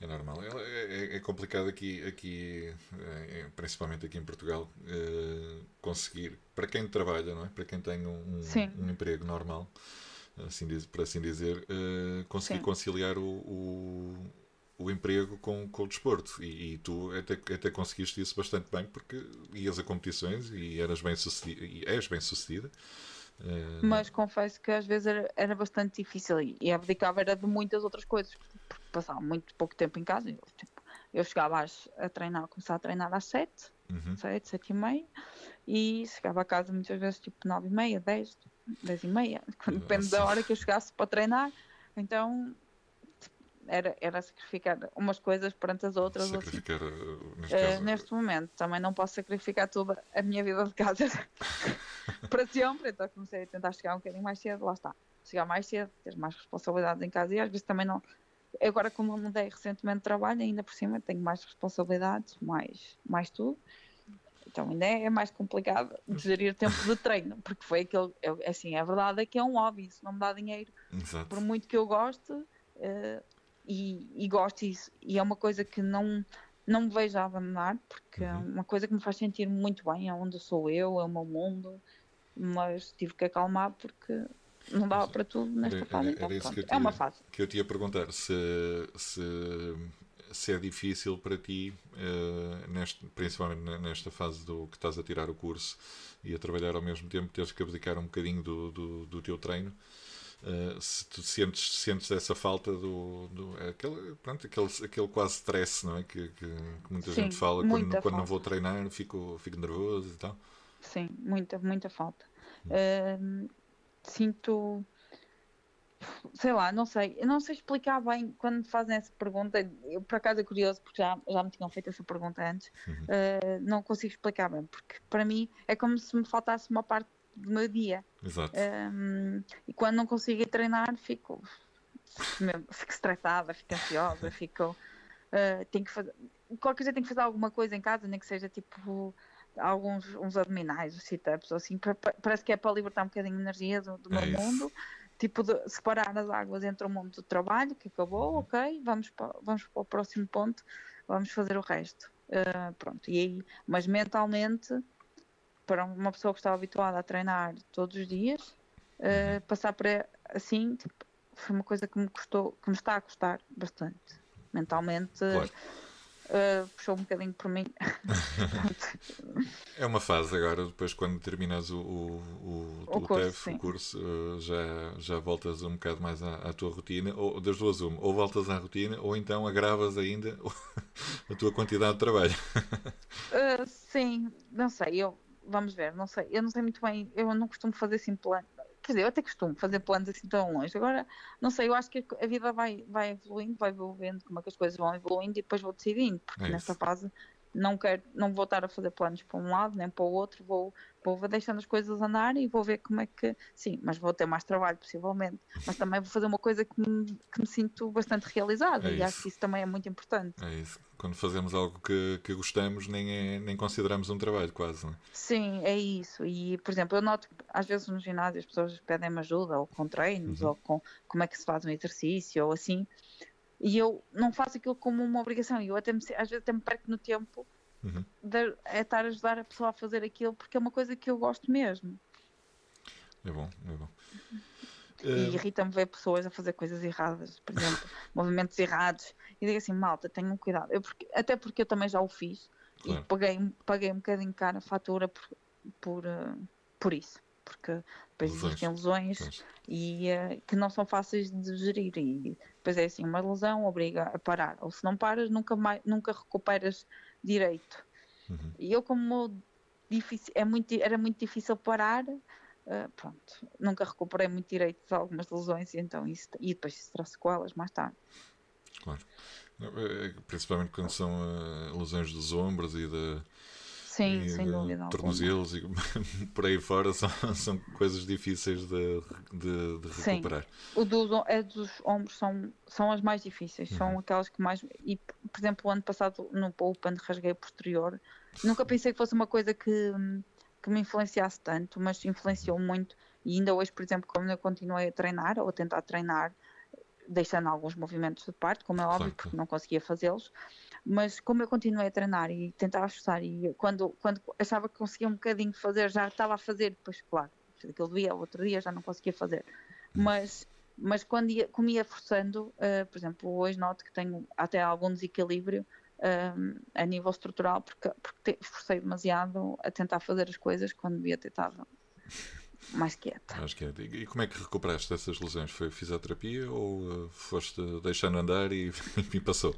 A: É normal. É, é, é, complicado aqui, aqui é, principalmente aqui em Portugal, eh, conseguir, para quem trabalha, não é? para quem tem um, um emprego normal, assim, por assim dizer, eh, conseguir Sim. conciliar o, o, o, emprego com, com o desporto. E, e, tu até, até conseguiste isso bastante bem porque ias a competições e eras bem sucedida, e és bem sucedida.
B: Uh, mas confesso que às vezes era, era bastante difícil e abdicava era de muitas outras coisas, porque passava muito pouco tempo em casa. Eu, tipo, eu chegava às, a treinar, começava a treinar às 7,
A: Uhum.
B: 7, 7 e meia, e chegava a casa muitas vezes tipo 9 e meia, 10, 10 e meia, <laughs> quando- depende da hora que eu chegasse para treinar. Então era, era sacrificar umas coisas perante as outras. ou assim.
A: Sacrificar, uh, neste
B: Eh,
A: caso,
B: neste momento também não posso sacrificar toda a minha vida de casa <laughs> para sempre, então comecei a tentar chegar um bocadinho mais cedo, lá está, chegar mais cedo, ter mais responsabilidades em casa e às vezes também não. Agora, como mudei recentemente de trabalho, ainda por cima tenho mais responsabilidades, mais, mais tudo. Então ainda é mais complicado gerir tempo de treino, porque foi aquele. eu- assim, a verdade é que é um hobby, isso não me dá dinheiro
A: Exato.
B: por muito que eu goste eh, e, e gosto disso, e é uma coisa que não, não me vejo a abandonar, porque é
A: Uhum.
B: uma coisa que me faz sentir muito bem, é onde sou eu, é o meu mundo, mas tive que acalmar porque não dava para tudo nesta
A: Era-
B: fase.
A: era-
B: então, pronto, é uma fase.
A: que eu te ia perguntar se, se, se é difícil para ti, eh, neste, principalmente ne- nesta fase do que estás a tirar o curso e a trabalhar ao mesmo tempo, teres que abdicar um bocadinho do, do, do teu treino. eh, se tu sentes, sentes essa falta do, do aquele, pronto, aquele, aquele quase stress não é? que, que, que muita
B: Sim,
A: gente fala quando,
B: muita
A: quando não
B: falta.
A: vou treinar fico, fico nervoso e tal
B: Sim, muita, muita falta.
A: Hum.
B: Ahm, sinto, sei lá, não sei, eu não sei explicar bem quando me fazem essa pergunta. Eu, por acaso, é curioso, porque já, já me tinham feito essa pergunta antes.
A: Uhum.
B: Ah, não consigo explicar bem, porque para mim é como se me faltasse uma parte do meu dia.
A: exato
B: Ahm, e quando não consigo ir treinar, fico, fico estressada, fico ansiosa, <laughs> fico. ah, tenho que fazer. Qualquer dia tenho que fazer alguma coisa em casa, nem que seja tipo alguns uns abdominais, os sit-ups, ou assim, pa- pa- parece que é para libertar um bocadinho de energia do, do
A: É
B: meu
A: isso.
B: mundo. Tipo, de separar as águas entre o mundo do trabalho, que acabou,
A: Uhum.
B: ok, vamos para, vamos para o próximo ponto, vamos fazer o resto. Ah, pronto, e aí, mas mentalmente, para uma pessoa que está habituada a treinar todos os dias, uh, passar para assim tipo, foi uma coisa que me custou, que me está a custar bastante. Mentalmente
A: Claro.
B: Uh, puxou um bocadinho por mim. <laughs>
A: É uma fase agora, depois quando terminas o, o, o,
B: O curso,
A: TEF,
B: sim.
A: o curso, eh, já, já voltas um bocado mais à, à tua rotina, ou das duas uma, ou voltas à rotina, ou então agravas ainda <laughs> a tua quantidade de trabalho.
B: Uh, <laughs> sim, não sei, eu vamos ver, não sei, eu não sei muito bem, eu não costumo fazer assim plano. Quer dizer, eu até costumo fazer planos assim tão longe. Agora, não sei, eu acho que a vida vai, vai evoluindo, vai evoluindo, como é que as coisas vão evoluindo e depois vou decidindo, porque
A: É isso.
B: fase não quero, não vou estar a fazer planos para um lado nem para o outro, vou, vou deixando as coisas andar e vou ver como é que, sim, mas vou ter mais trabalho possivelmente, mas também vou fazer uma coisa que me, que me sinto bastante realizada
A: É
B: e acho que isso também é muito importante.
A: É isso. Quando fazemos algo que, que gostamos, nem, é, nem consideramos um trabalho, quase. Não é?
B: Sim, é isso. E, por exemplo, eu noto que às vezes no ginásio as pessoas pedem-me ajuda, ou com treinos,
A: Uhum.
B: ou com como é que se faz um exercício, ou assim. E eu não faço aquilo como uma obrigação. E eu até me, às vezes até me perco no tempo
A: Uhum.
B: de é estar a ajudar a pessoa a fazer aquilo, porque é uma coisa que eu gosto mesmo.
A: É bom, é bom.
B: E
A: Eh,
B: irrita-me ver pessoas a fazer coisas erradas, por exemplo, <laughs> movimentos errados. E digo assim, malta, tenham cuidado. Eu porque- até porque eu também já o fiz
A: Claro.
B: e paguei, paguei um bocadinho cara a fatura por, por, eh, por isso. Porque depois existem lesões e eh, que não são fáceis de gerir. E depois é assim, uma lesão obriga a parar. Ou se não paras, nunca, mais, nunca recuperas direito.
A: Uhum.
B: E eu, como difícil, é muito, era muito difícil parar, eh, pronto, nunca recuperei muito direito de algumas lesões e, então isso, e depois isso traz sequelas mais tarde.
A: Claro. Principalmente quando são eh, lesões dos ombros e de,
B: Sim,
A: e
B: sem dúvida
A: tornozelos e <laughs> por aí fora são, são coisas difíceis de, de, de
B: Sim.
A: recuperar.
B: O dos, é dos ombros são, são as mais difíceis,
A: Uhum.
B: são aquelas que mais. E, por exemplo, o ano passado no Open rasguei o posterior. Nunca pensei que fosse uma coisa que, que me influenciasse tanto, mas influenciou muito. E ainda hoje, por exemplo, como eu continuei a treinar ou a tentar treinar, deixando alguns movimentos de parte, como é óbvio,
A: claro.
B: porque não conseguia fazê-los, mas como eu continuei a treinar e tentava esforçar, e quando, quando achava que conseguia um bocadinho fazer, já estava a fazer, depois, claro, aquele dia, outro dia já não conseguia fazer. Mas, mas quando ia, como ia forçando, eh, por exemplo, hoje noto que tenho até algum desequilíbrio a nível estrutural, porque, porque esforcei demasiado a tentar fazer as coisas quando devia ter estado mais quieta.
A: Que é. E e como é que recuperaste essas lesões? Foi fisioterapia ou eh, foste deixando andar e, <laughs> e passou?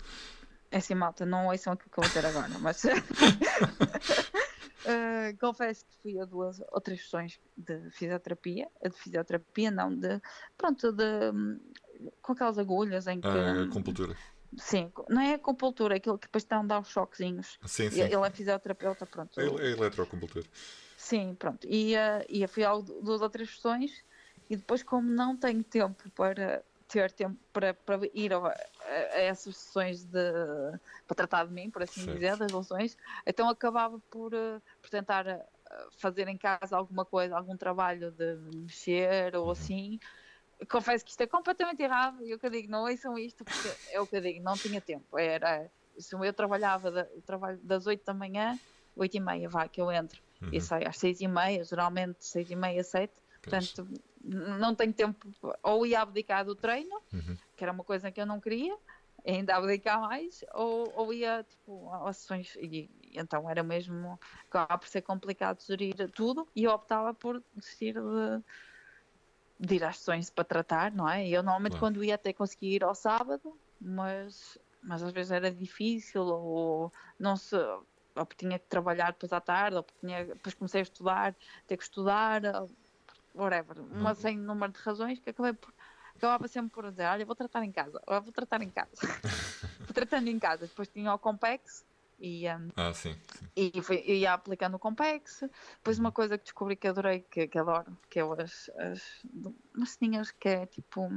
B: É assim, malta, não ouçam aquilo que eu vou dizer agora, mas uh, <laughs> confesso que fui a duas ou três sessões de fisioterapia, de fisioterapia, não, de pronto, de com aquelas agulhas em que.
A: Ah, compultura.
B: Sim, não é a compultura, é aquilo que depois estão a dar os choquezinhos.
A: Sim, sim.
B: Ele é fisioterapeuta, pronto.
A: É, é eletrocompultura.
B: Sim, pronto. E, uh, e fui a duas ou três sessões e depois, como não tenho tempo para ter tempo para, para ir a, a, a essas sessões de, para tratar de mim, por assim certo. dizer, das relações, então acabava por, uh, por tentar uh, fazer em casa alguma coisa, algum trabalho de mexer ou uhum. assim. Confesso que isto é completamente errado e eu que digo, não ouçam isto porque é o que eu digo, não tinha tempo. Era, eu trabalhava da, eu trabalho das 8 da manhã, 8 e meia, vai, que eu entro, uhum. e saio às 6 e meia, geralmente 6 e meia, 7, portanto não tenho tempo, ou ia abdicar do treino, uhum. que era uma coisa que eu não queria, ainda abdicar mais, ou, ou ia tipo, a sessões, e, então era mesmo, acabava por ser complicado gerir tudo, e eu optava por desistir de, de ir às sessões para tratar, não é? Eu normalmente claro. quando ia até conseguia ir ao sábado, mas, mas às vezes era difícil, ou não se ou tinha que trabalhar depois à tarde, ou tinha, depois comecei a estudar, ter que estudar, whatever, uma sem número de razões que acabei por, acabava sempre por dizer, olha, vou tratar em casa, ou vou tratar em casa. Fui <laughs> tratando em casa, depois tinha o Compex e,
A: ah, sim, sim.
B: e fui, ia aplicando o Compex. Depois uma coisa que descobri que adorei, que, que adoro, que é as, as umas ceninhas que é tipo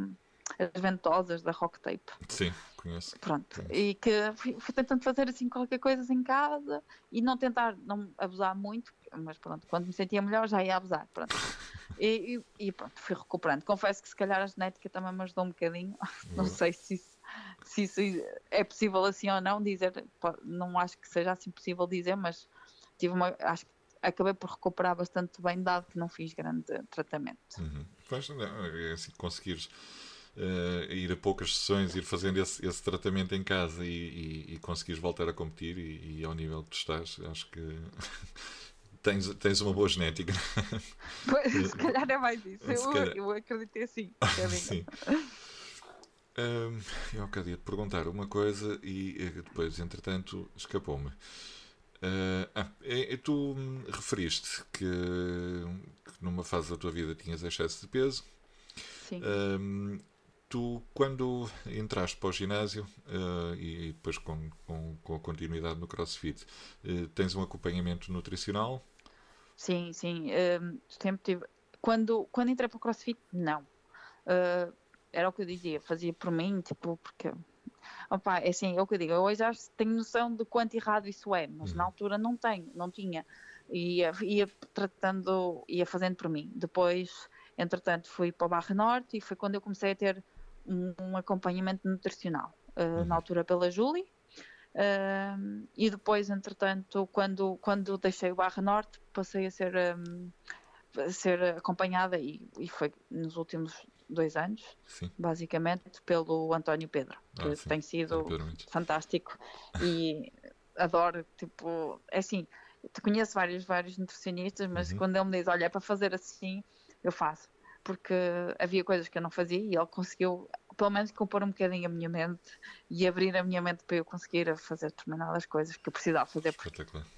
B: as ventosas da Rock Tape.
A: Sim, conheço.
B: Pronto,
A: conheço.
B: e que fui, fui, tentando fazer assim qualquer coisa em casa e não tentar não abusar muito, mas pronto, quando me sentia melhor já ia abusar, pronto. <laughs> E, e, e pronto, fui recuperando. Confesso que se calhar a genética também me ajudou um bocadinho, <laughs> não sei se isso, se isso é possível assim ou não dizer, não acho que seja assim possível dizer, mas tive uma, acho que acabei por recuperar bastante bem, dado que não fiz grande tratamento.
A: Uhum. Pois, é assim, conseguires uh, ir a poucas sessões, ir fazendo esse, esse tratamento em casa e, e, e conseguires voltar a competir e, e, ao nível que tu estás, acho que <laughs> tens, tens uma boa genética.
B: Pois, se <laughs> calhar é mais isso. Eu, eu acreditei assim. <laughs>
A: Sim. Eu queria te perguntar uma coisa e eh, depois, entretanto, escapou-me. Uh, ah, e, e tu referiste que, que, numa fase da tua vida tinhas excesso de peso.
B: Sim.
A: Um, tu, quando entraste para o ginásio uh, e, e, depois com, com, com, a continuidade no CrossFit, uh, tens um acompanhamento nutricional?
B: Sim, sim. Sempre tive. Quando, quando entrei para o CrossFit, não. Uh, era o que eu dizia, fazia por mim, tipo, porque. Opa, é assim, é o que eu digo. Eu hoje já tenho noção de quanto errado isso é, mas uhum. na altura não tenho, não tinha. Ia, ia tratando, ia fazendo por mim. Depois, entretanto, fui para o Barra Norte e foi quando eu comecei a ter um, um acompanhamento nutricional. Uh, uhum. Na altura pela Julie. Uh, e depois, entretanto, quando, quando deixei o Barra Norte, passei a ser, um, a ser acompanhada e, e foi nos últimos dois anos,
A: sim.
B: basicamente, pelo António Pedro, que ah, tem sido fantástico e <laughs> adoro, tipo, é assim, te conheço vários, vários nutricionistas, mas uhum. quando ele me diz, olha, é para fazer assim, eu faço porque havia coisas que eu não fazia e ele conseguiu pelo menos compor um bocadinho a minha mente e abrir a minha mente para eu conseguir fazer determinadas coisas que eu precisava fazer.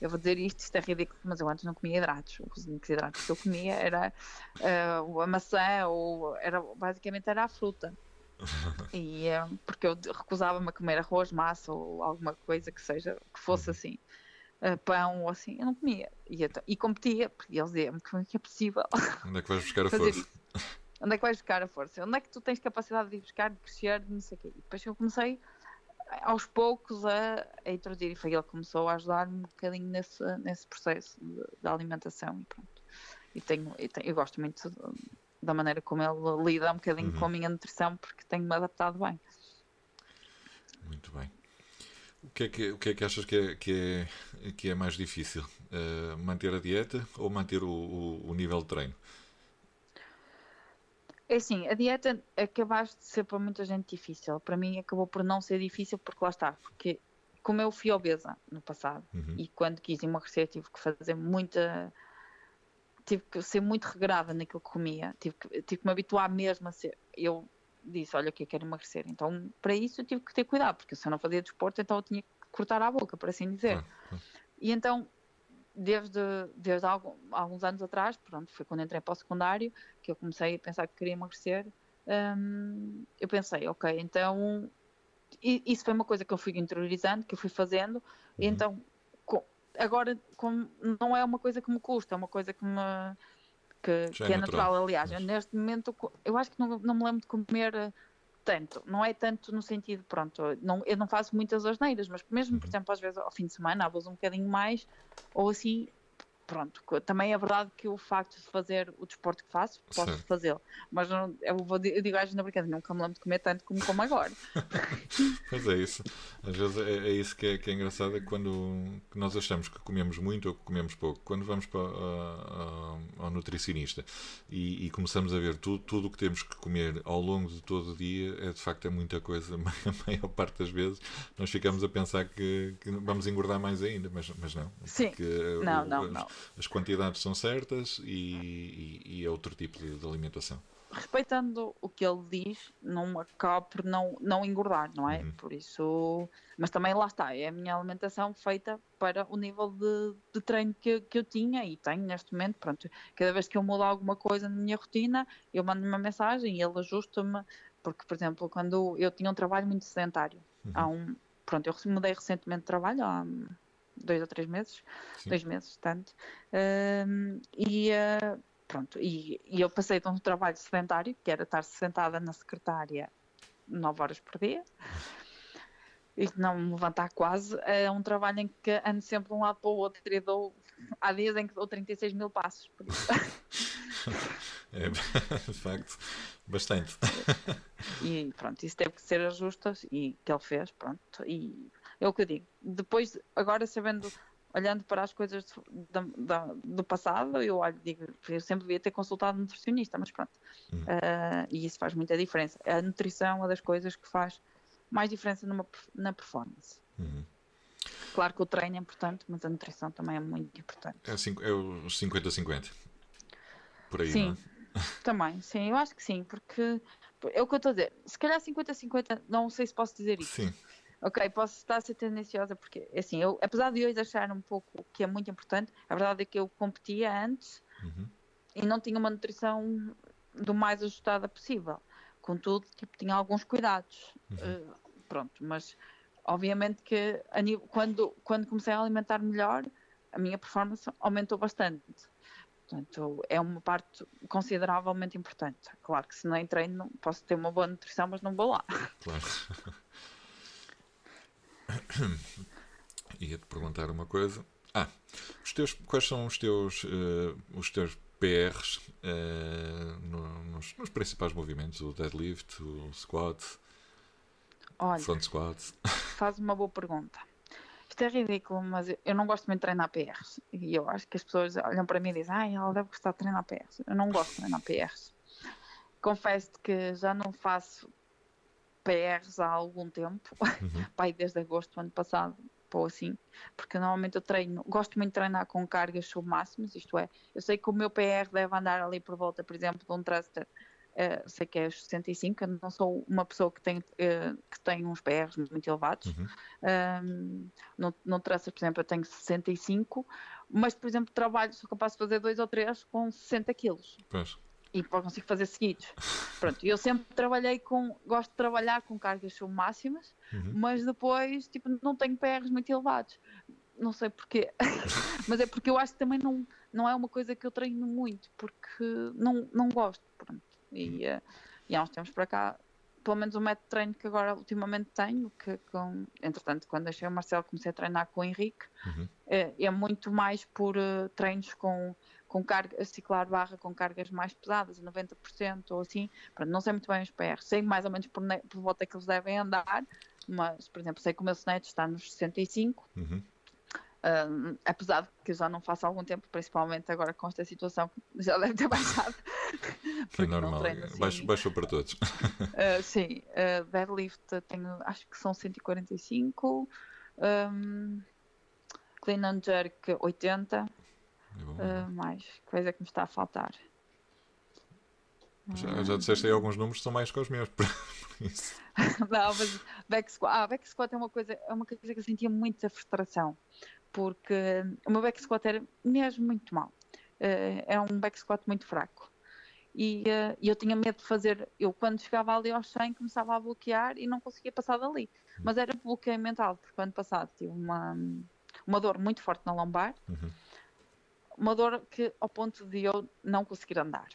B: Eu vou dizer isto, isto é ridículo, mas eu antes não comia hidratos. Os únicos hidratos que eu comia era uh, a maçã ou era, basicamente era a fruta. <laughs> e, uh, porque eu recusava-me a comer arroz, massa ou alguma coisa que seja, que fosse uhum. assim. Uh, pão ou assim, eu não comia. E, e competia, porque eles diziam-me que é possível.
A: Onde é que vais buscar a <laughs> força?
B: Onde é que vais buscar a força? Onde é que tu tens capacidade de ir buscar, de crescer, de não sei o quê? E depois eu comecei aos poucos a, a introduzir e foi ele que começou a ajudar-me um bocadinho nesse, nesse processo da alimentação e pronto. E tenho, e tenho, eu gosto muito da maneira como ele lida um bocadinho uhum. com a minha nutrição porque tenho-me adaptado bem.
A: Muito bem. O que é que, o que, é que achas que é, que é, que é mais difícil? Uh, manter a dieta ou manter o, o, o nível de treino?
B: É assim, a dieta acabaste de ser para muita gente difícil. Para mim acabou por não ser difícil porque lá está, porque como eu fui obesa no passado uhum. e quando quis emagrecer tive que fazer muita tive que ser muito regrada naquilo que comia tive que, tive que me habituar mesmo a ser eu disse, olha, que eu quero emagrecer. Então, para isso eu tive que ter cuidado, porque se eu não fazia desporto, então eu tinha que cortar a boca, por assim dizer. E então, desde, desde algum, alguns anos atrás, pronto, foi quando entrei para o secundário, que eu comecei a pensar que queria emagrecer, hum, eu pensei, ok, então isso foi uma coisa que eu fui interiorizando, que eu fui fazendo, e
A: Uhum.
B: então co- agora como não é uma coisa que me custa, é uma coisa que me que,
A: é
B: que é
A: natural,
B: natural, aliás,
A: mas-
B: neste momento eu acho que não, não me lembro de comer tanto, não é tanto no sentido, pronto, não, eu não faço muitas asneiras, mas mesmo, por
A: Uhum.
B: exemplo, às vezes ao fim de semana abuso um bocadinho mais, ou assim, pronto, também é verdade que o facto de fazer o desporto que faço, posso fazê-lo, mas não, eu, vou, eu digo às vezes na brincadeira, nunca me lembro de comer tanto como como agora. <laughs>
A: Mas é isso. Às vezes é, é isso que é, que é engraçado, é quando nós achamos que comemos muito ou que comemos pouco. Quando vamos para, a- a- ao nutricionista e, e começamos a ver tudo, tudo o que temos que comer ao longo de todo o dia, é de facto é muita coisa. <laughs> A maior parte das vezes nós ficamos a pensar que, que vamos engordar mais ainda, mas, mas não.
B: Sim.
A: Porque
B: Não,
A: o-
B: não, não.
A: As quantidades são certas e, e- e é outro tipo de, de alimentação.
B: respeitando o que ele diz, não acaba por não, não engordar, não é?
A: Uhum.
B: Por isso, mas também lá está, é a minha alimentação feita para o nível de, de treino que, que eu tinha e tenho neste momento. Pronto, cada vez que eu mudo alguma coisa na minha rotina, eu mando uma mensagem e ele ajusta-me, porque, por exemplo, quando eu tinha um trabalho muito sedentário, há um, pronto, eu mudei recentemente de trabalho há dois ou três meses,
A: Sim.
B: dois meses, tanto, e ah, pronto, e, e eu passei de um trabalho sedentário, que era estar sentada na secretária nove horas por dia, e não me levantar quase, a um trabalho em que ando sempre de um lado para o outro e dou, há dias em que dou 36 mil passos, por isso. <laughs>
A: É, de facto, bastante.
B: E pronto, isso teve que ser ajustas e que ele fez, pronto. E é o que eu digo. Depois, agora sabendo, olhando para as coisas da- da- do passado, eu olho, digo, eu sempre devia ter consultado um nutricionista, mas pronto. Ah, e isso faz muita diferença. A nutrição é uma das coisas que faz mais diferença numa, na performance.
A: Uhum.
B: Claro que o treino é importante, mas a nutrição também é muito importante.
A: É, cinco- é os 50-50. Por aí,
B: Sim.
A: não é? <laughs>
B: Também, sim, eu acho que sim, porque é o que eu estou a dizer. Se calhar 50-50, não sei se posso dizer isso.
A: Sim.
B: Ok, posso estar a ser tendenciosa porque, assim, eu, apesar de hoje achar um pouco que é muito importante, a verdade é que eu competia antes
A: Uhum.
B: e não tinha uma nutrição do mais ajustada possível. Contudo, tipo, tinha alguns cuidados.
A: Uhum.
B: Eh, pronto, mas obviamente que nível- quando, quando comecei a alimentar melhor, a minha performance aumentou bastante. Portanto, é uma parte consideravelmente importante. Claro que se não treino, não- posso ter uma boa nutrição, mas não vou lá.
A: Claro. <laughs> <coughs> Ia-te perguntar uma coisa. Ah, os teus, quais são os teus, eh, os teus PRs eh, no- nos, nos principais movimentos? O deadlift, o squat,
B: Olha,
A: front squat? <laughs>
B: faz uma boa pergunta. Isto é ridículo, mas eu- eu não gosto muito de treinar PRs. E eu acho que as pessoas olham para mim e dizem, ai, ela deve gostar de treinar PRs. Eu não gosto de treinar PRs. Confesso que já não faço PRs há algum tempo,
A: Uhum. <laughs>
B: pai, desde agosto do ano passado, ou assim, porque normalmente eu treino, gosto muito de treinar com cargas submáximas, isto é, eu sei que o meu PR deve andar ali por volta, por exemplo, de um thruster, eh, sei que é os 65, eu não sou uma pessoa que tem, eh, que tem uns PRs muito elevados,
A: Uhum.
B: um, no, no thruster, por exemplo, eu tenho 65, mas, por exemplo, trabalho, sou capaz de fazer dois ou três com 60 quilos
A: Pois.
B: E consigo fazer seguidos. Pronto, eu sempre trabalhei com, gosto de trabalhar com cargas submáximas,
A: Uhum.
B: mas depois, tipo, não tenho PRs muito elevados. Não sei porquê, <laughs> mas é porque eu acho que também não, não é uma coisa que eu treino muito, porque não, não gosto, pronto. E, eh, e há uns tempos para cá, pelo menos o método de treino que agora ultimamente tenho, que com, entretanto, quando deixei o Marcelo, comecei a treinar com o Henrique,
A: Uhum.
B: é, é muito mais por eh, treinos com, com carga, a ciclar barra com cargas mais pesadas, 90% ou assim. Pronto, não sei muito bem os PRs, sei mais ou menos por, por volta que eles devem andar, mas, por exemplo, sei que o meu snatch está nos 65,
A: Uhum.
B: um, apesar de que eu já não faço há algum tempo, principalmente agora com esta situação, já deve ter <laughs> baixado.
A: É
B: não
A: normal.
B: treino assim.
A: Baixo, baixou para todos.
B: Uh, <laughs> sim, uh, deadlift tenho, acho que são 145, um, clean and jerk 80,
A: É bom.
B: Uh, mais, coisa que me está a faltar.
A: Já, já disseste aí alguns números que são mais que os meus. <laughs> <laughs>
B: Não, mas back squat, ah, back squat é uma coisa, é uma coisa que eu sentia muita frustração, porque o meu back squat era mesmo muito mau. Eh, é um back squat muito fraco. E e eu tinha medo de fazer, eu quando chegava ali aos 100 começava a bloquear e não conseguia passar dali. Mas era bloqueio mental, porque ano passado tive uma, uma dor muito forte na lombar,
A: Uhum.
B: Uma dor que ao ponto de eu não conseguir andar.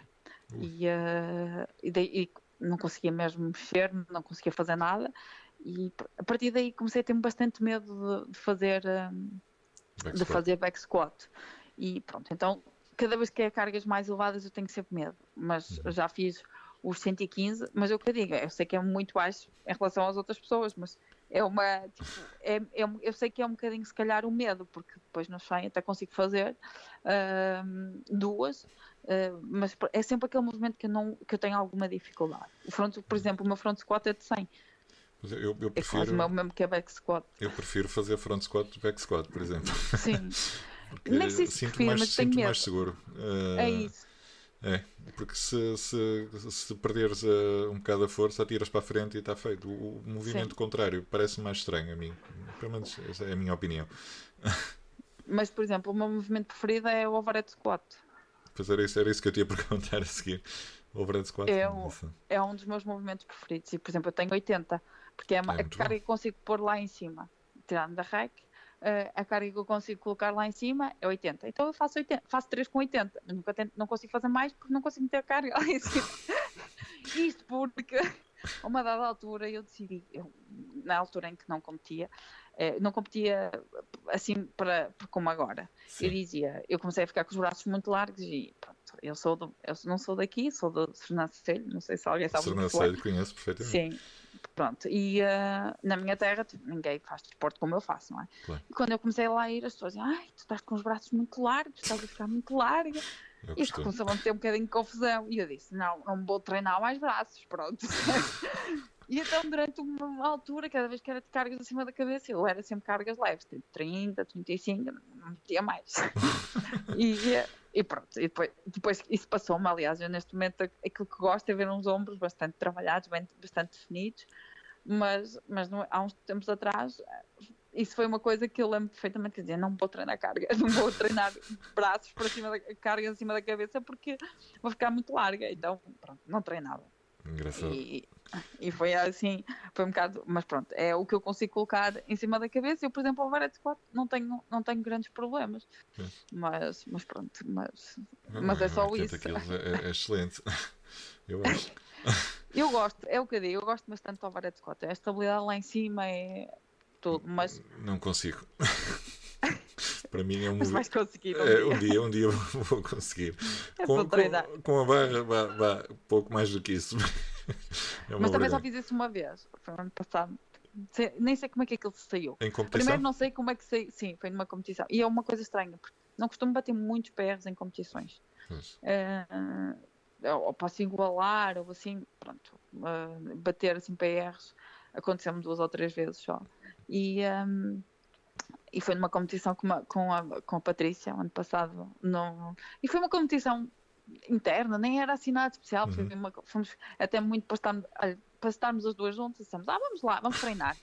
B: E, eh, e, daí- e não conseguia mesmo mexer, não conseguia fazer nada. E a partir daí comecei a ter bastante medo de, de fazer eh,
A: Back
B: de
A: squat.
B: fazer back squat. E pronto, então cada vez que é cargas mais elevadas eu tenho sempre medo. Mas
A: Uhum.
B: já fiz os 115, mas é o que eu digo, eu sei que é muito baixo em relação às outras pessoas, mas é uma. Tipo, é, é um- eu sei que é um bocadinho se calhar o medo, porque depois no 100 até consigo fazer ahm, duas. ah, mas é sempre aquele movimento que eu, não, que eu tenho alguma dificuldade. O front, por exemplo, o meu front squat é de 100,
A: Mas Eu, eu,
B: é quase
A: prefiro,
B: o mesmo que é back squat.
A: eu prefiro fazer front squat do back squat, por exemplo.
B: Sim, <laughs>
A: Porque
B: Nem sei se
A: sinto
B: prefiro,
A: mais,
B: mas
A: sinto
B: medo.
A: mais seguro.
B: é
A: Eh,
B: isso.
A: É, porque se, se, se perderes eh, um bocado a força, atiras para a frente e está feito. O, o movimento
B: Sim.
A: contrário parece mais estranho a mim. Pelo menos essa é a minha opinião. <laughs>
B: Mas, por exemplo, o meu movimento preferido é o overhead squat.
A: Pois era isso, era isso que eu te ia <laughs> perguntar a seguir. Overhead squat.
B: É o-
A: Nossa.
B: É um dos meus movimentos preferidos. E, por exemplo, eu tenho 80, porque é,
A: É
B: a carga
A: bom.
B: que consigo pôr lá em cima, tirando da rack, eh, a carga que eu consigo colocar lá em cima é 80. Então eu faço 80, faço 3 com 80. Eu nunca tento- não consigo fazer mais porque não consigo meter a carga lá em <laughs> cima. Isto porque a uma dada altura eu decidi, eu, na altura em que não competia, eh, não competia assim para, como agora. Eu
A: Sim.
B: dizia, eu comecei a ficar com os braços muito largos e pronto, eu sou do, eu não sou daqui, sou do Sernancelho, não sei se alguém sabe.
A: Sernancelho conheço perfeitamente.
B: Sim, pronto. E ah, na minha terra tipo, ninguém faz desporto como eu faço, não é?
A: Claro.
B: E quando eu comecei lá a ir, as pessoas diziam, ai, tu estás com os braços muito largos, estás a ficar muito larga. E
A: costumo.
B: começou a meter um bocadinho de confusão. E eu disse, não, não vou treinar mais braços, pronto. <laughs> e então, durante uma altura, cada vez que era de cargas acima da cabeça, eu era sempre cargas leves, tipo 30, 35, não metia mais. <laughs> e, e pronto, e depois, depois isso passou-me, aliás, eu neste momento aquilo que gosto é ver uns ombros bastante trabalhados, bem, bastante definidos, mas, mas não- há uns tempos atrás isso foi uma coisa que eu lembro perfeitamente que eu dizia, não vou treinar carga, <laughs> não vou treinar braços para cima da carga acima da cabeça porque vou ficar muito larga, então pronto, não treinava.
A: Engraçado.
B: E, <laughs> e foi assim, foi um bocado, mas pronto, é o que eu consigo colocar em cima da cabeça. Eu, por exemplo, ao Variety Squat não tenho, não tenho grandes problemas,
A: Pois.
B: mas, mas pronto, mas, mas é só
A: 80
B: isso.
A: quilos é, é excelente. <laughs> Eu acho.
B: Eu gosto, é o que eu digo, eu gosto bastante do Variety Squat, a estabilidade lá em cima é tudo, mas,
A: Não consigo. <laughs> Para mim é um
B: mas vais conseguir. um
A: É,
B: dia.
A: um dia, um dia vou conseguir.
B: É
A: com, com, com a barra, vá, vá, pouco mais do que isso. É
B: Mas também só fiz isso uma vez, foi no ano passado. Nem sei como é que aquilo saiu.
A: Em competição?
B: Primeiro não sei como é que saiu, sim, foi numa competição. E é uma coisa estranha, porque não costumo bater muitos PRs em competições. Ah, ou posso igualar, ou assim, pronto, ah, bater assim PRs, aconteceu-me duas ou três vezes só. E, ahm, e foi numa competição com, uma- com, a, com a Patrícia, ano passado. No, e foi uma competição interna, nem era assim nada especial,
A: Uhum.
B: uma- fomos até muito para estarmos, para estarmos as duas juntas, dissemos, ah, vamos lá, vamos treinar,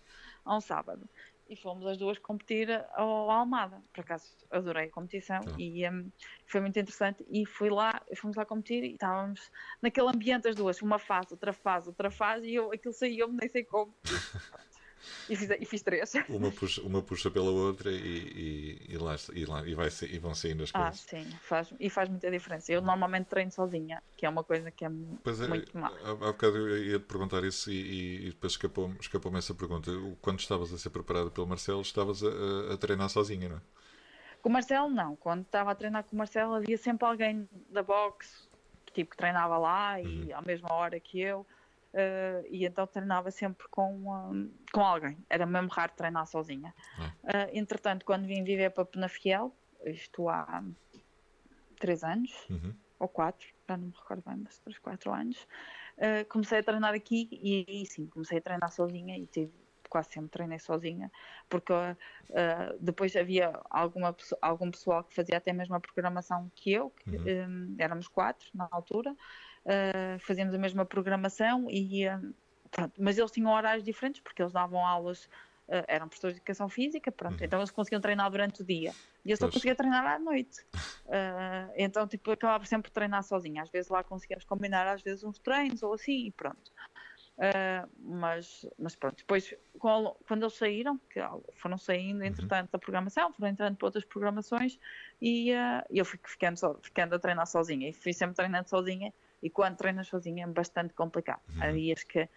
B: a um sábado. E fomos as duas competir ao Almada. Por acaso adorei a competição
A: Tá.
B: e hum, foi muito interessante. E fui lá, fomos lá competir e estávamos naquele ambiente as duas, uma fase, outra fase, outra fase, e eu, aquilo saiu-me, nem sei como. <laughs> E fiz, e fiz três.
A: Uma puxa, uma puxa pela outra e, e, e lá, e, lá, e, vai, e vão saindo as
B: Ah,
A: coisas.
B: sim, faz, e faz muita diferença. Eu normalmente treino sozinha, que é uma coisa que é
A: é,
B: muito má.
A: há, há bocado eu ia te perguntar isso e, e- depois escapou-me escapou essa pergunta. Quando estavas a ser preparado pelo Marcelo, estavas a, a- treinar sozinha, não é?
B: Com o Marcelo, não. Quando estava a treinar com o Marcelo, havia sempre alguém da boxe tipo, que treinava lá e à mesma hora que eu. Eh, e então treinava sempre com, um, com alguém. Era mesmo raro treinar sozinha. Eh, entretanto, quando vim viver para Penafiel, isto há três anos,
A: Uhum.
B: ou quatro, já não me recordo bem, mas três, quatro anos, eh, comecei a treinar aqui e aí sim, comecei a treinar sozinha e tive, quase sempre treinei sozinha, porque eh, depois havia alguma, algum pessoal que fazia até mesmo a programação que eu, que,
A: Uhum.
B: eh, éramos quatro na altura, uh, fazíamos a mesma programação e uh, pronto, mas eles tinham horários diferentes porque eles davam aulas Uh, eram professores de educação física, pronto, uhum. então eles conseguiam treinar durante o dia e eu só pois. conseguia treinar à noite. Uh, então, tipo, acabava sempre por treinar sozinha. Às vezes lá conseguíamos combinar, às vezes, uns treinos ou assim, e pronto. Uh, mas, mas pronto, depois quando eles saíram, que foram saindo uhum. entretanto da programação, foram entrando para outras programações e eu fui ficando, só, ficando a treinar sozinha e fui sempre treinando sozinha e quando treinas sozinha é bastante complicado. Uhum. Há dias que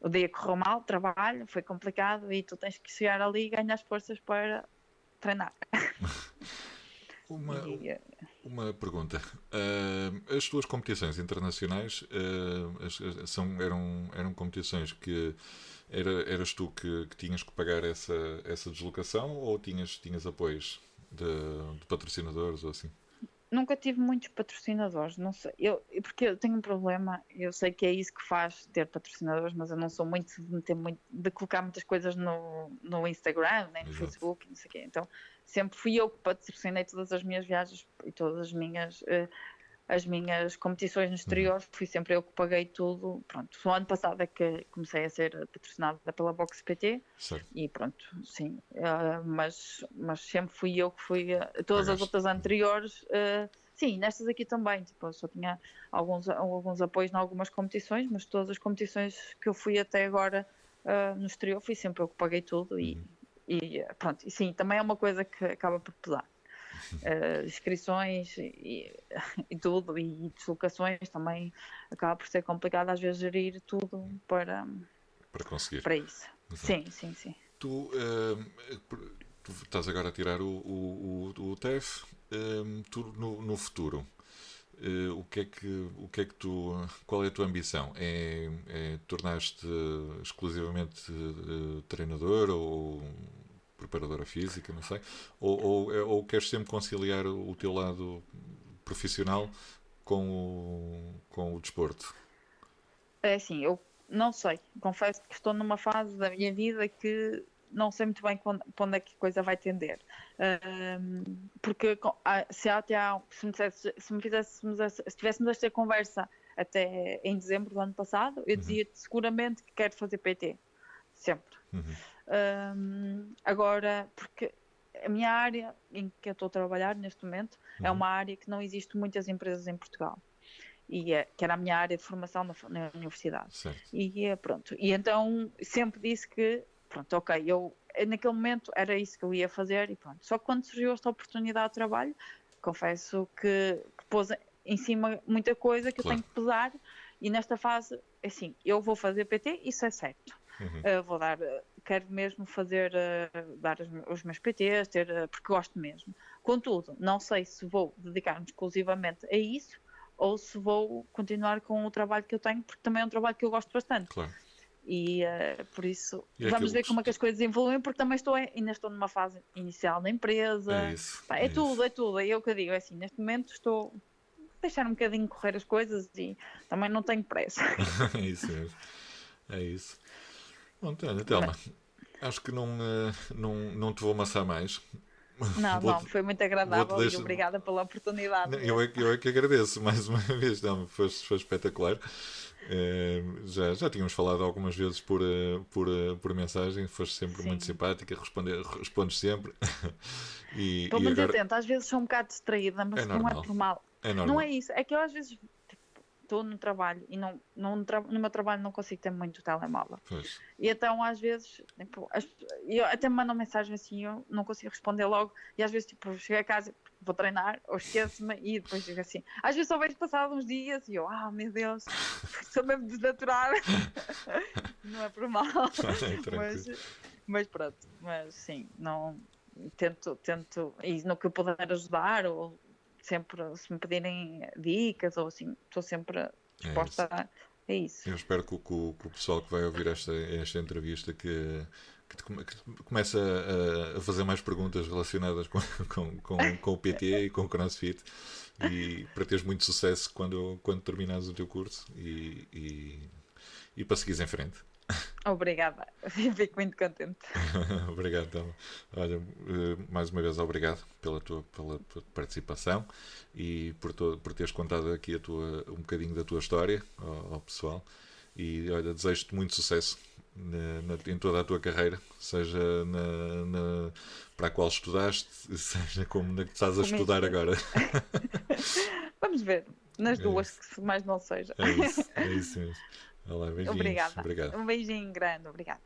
B: o dia correu mal, trabalho, foi complicado e tu tens que chegar ali e ganhar as forças para treinar. <laughs>
A: Uma, e, uma pergunta. Uh, as tuas competições internacionais uh, as, as, são, eram, eram competições que era, eras tu que, que, tinhas que pagar essa, essa deslocação ou tinhas, tinhas apoios de, de patrocinadores ou assim?
B: Nunca tive muitos patrocinadores, não sei, eu, porque eu tenho um problema, eu sei que é isso que faz ter patrocinadores, mas eu não sou muito de, meter muito, de colocar muitas coisas no, no Instagram, nem no Exato. Facebook, não sei o quê. Então, sempre fui eu que patrocinei todas as minhas viagens e todas as minhas uh, as minhas competições no exterior, uhum. fui sempre eu que paguei tudo. Pronto, o ano passado é que comecei a ser patrocinada pela Box PT certo. e pronto, sim. Uh, mas, mas sempre fui eu que fui. Uh, todas Pagaste. as outras anteriores, uh, sim, nestas aqui também. Tipo, só tinha alguns, alguns apoios em algumas competições, mas todas as competições que eu fui até agora no exterior, fui sempre eu que paguei tudo uhum. e, e pronto. E sim, também é uma coisa que acaba por pesar uh, inscrições e, <laughs> e, tudo, e deslocações também acaba por ser complicado às vezes gerir tudo para,
A: para conseguir.
B: Para isso. Exato. Sim, sim, sim.
A: Tu, uh, tu, estás agora a tirar o, o, o, o TEF, um, tu no, no futuro. Uh, o que é que o que é que tu qual é a tua ambição é, é tornar-te exclusivamente uh, treinador ou preparadora física, não sei, ou, ou, é, ou queres sempre conciliar o teu lado profissional com o, com o desporto?
B: É assim, eu não sei, confesso que estou numa fase da minha vida que não sei muito bem quando, para onde é que a coisa vai tender. Porque se até há, se me, dissesse, se me fizéssemos, se tivéssemos esta conversa até em dezembro do ano passado, eu uhum. dizia seguramente que quero fazer PT. Sempre. Uhum. Um, agora, porque a minha área em que eu estou a trabalhar neste momento é uhum. é uma área que não existe muitas empresas em Portugal. E é, que era a minha área de formação na, na universidade. Certo. E é, pronto. E então sempre disse que, pronto, ok, eu naquele momento era isso que eu ia fazer e pronto. Só que quando surgiu esta oportunidade de trabalho, confesso que, que pôs em cima muita coisa que claro. eu tenho que pesar e nesta fase, assim, eu vou fazer PT, isso é certo. Uhum. Uh, vou dar, quero mesmo fazer, uh, dar os, meus PTs, ter, uh, porque gosto mesmo. Contudo, não sei se vou dedicar-me exclusivamente a isso ou se vou continuar com o trabalho que eu tenho, porque também é um trabalho que eu gosto bastante. Claro. E uh, por isso e vamos ver como é que as coisas evoluem, porque também estou, ainda estou numa fase inicial da empresa.
A: É, isso,
B: Pá, é, é tudo, isso. é tudo. É eu que digo, é assim, neste momento estou a deixar um bocadinho correr as coisas e também não tenho pressa. <laughs>
A: é isso mesmo. É isso. Olha, Thelma, acho que não, eh, não, não te vou amassar mais.
B: Não, não, foi muito agradável e obrigada pela oportunidade.
A: eu, é, eu é que agradeço <laughs> mais uma vez, não, foi, foi espetacular. É, já, já tínhamos falado algumas vezes por, eh, por, por mensagem, foste sempre Sim. muito simpática, responder, respondes sempre. <laughs>
B: Estou muito agora... atenta, às vezes sou um bocado distraída, mas é não é por mal. É não é isso, é que eu às vezes estou no trabalho e não, não, no meu trabalho não consigo ter muito telemóvel. Pois. E então às vezes, tipo, as, eu até me mandam mensagem assim, eu não consigo responder logo, e às vezes tipo, chego a casa, vou treinar, ou esqueço-me e depois digo assim. Às vezes só vejo passado uns dias e eu, ah, meu Deus, <laughs> sou mesmo desnaturada. <laughs> não é por mal. <laughs> mas, mas pronto, mas sim, não tento, tento, e no que eu puder ajudar ou sempre, se me pedirem dicas ou assim, estou sempre disposta é a. É isso.
A: Eu espero que, que, que, o pessoal que vai ouvir esta, esta entrevista que, que, que comece a, a, fazer mais perguntas relacionadas com, <laughs> com, com, com o PT e com o CrossFit e para teres muito sucesso quando, quando terminares o teu curso e, e, e para seguires em frente.
B: Obrigada, <laughs> fico muito contente. <laughs>
A: obrigado, então. Olha, eh, mais uma vez obrigado pela tua, pela tua participação e por, por teres contado aqui a tua, um bocadinho da tua história ao, ao pessoal. E olha, desejo-te muito sucesso na, na, em toda a tua carreira, seja na, na, para a qual estudaste, <laughs> seja como na que estás a estudar agora.
B: Vamos ver, nas é duas, isso. que mais não seja.
A: É isso, é isso mesmo. Olá,
B: Obrigada. Obrigado. Um beijinho grande, obrigada.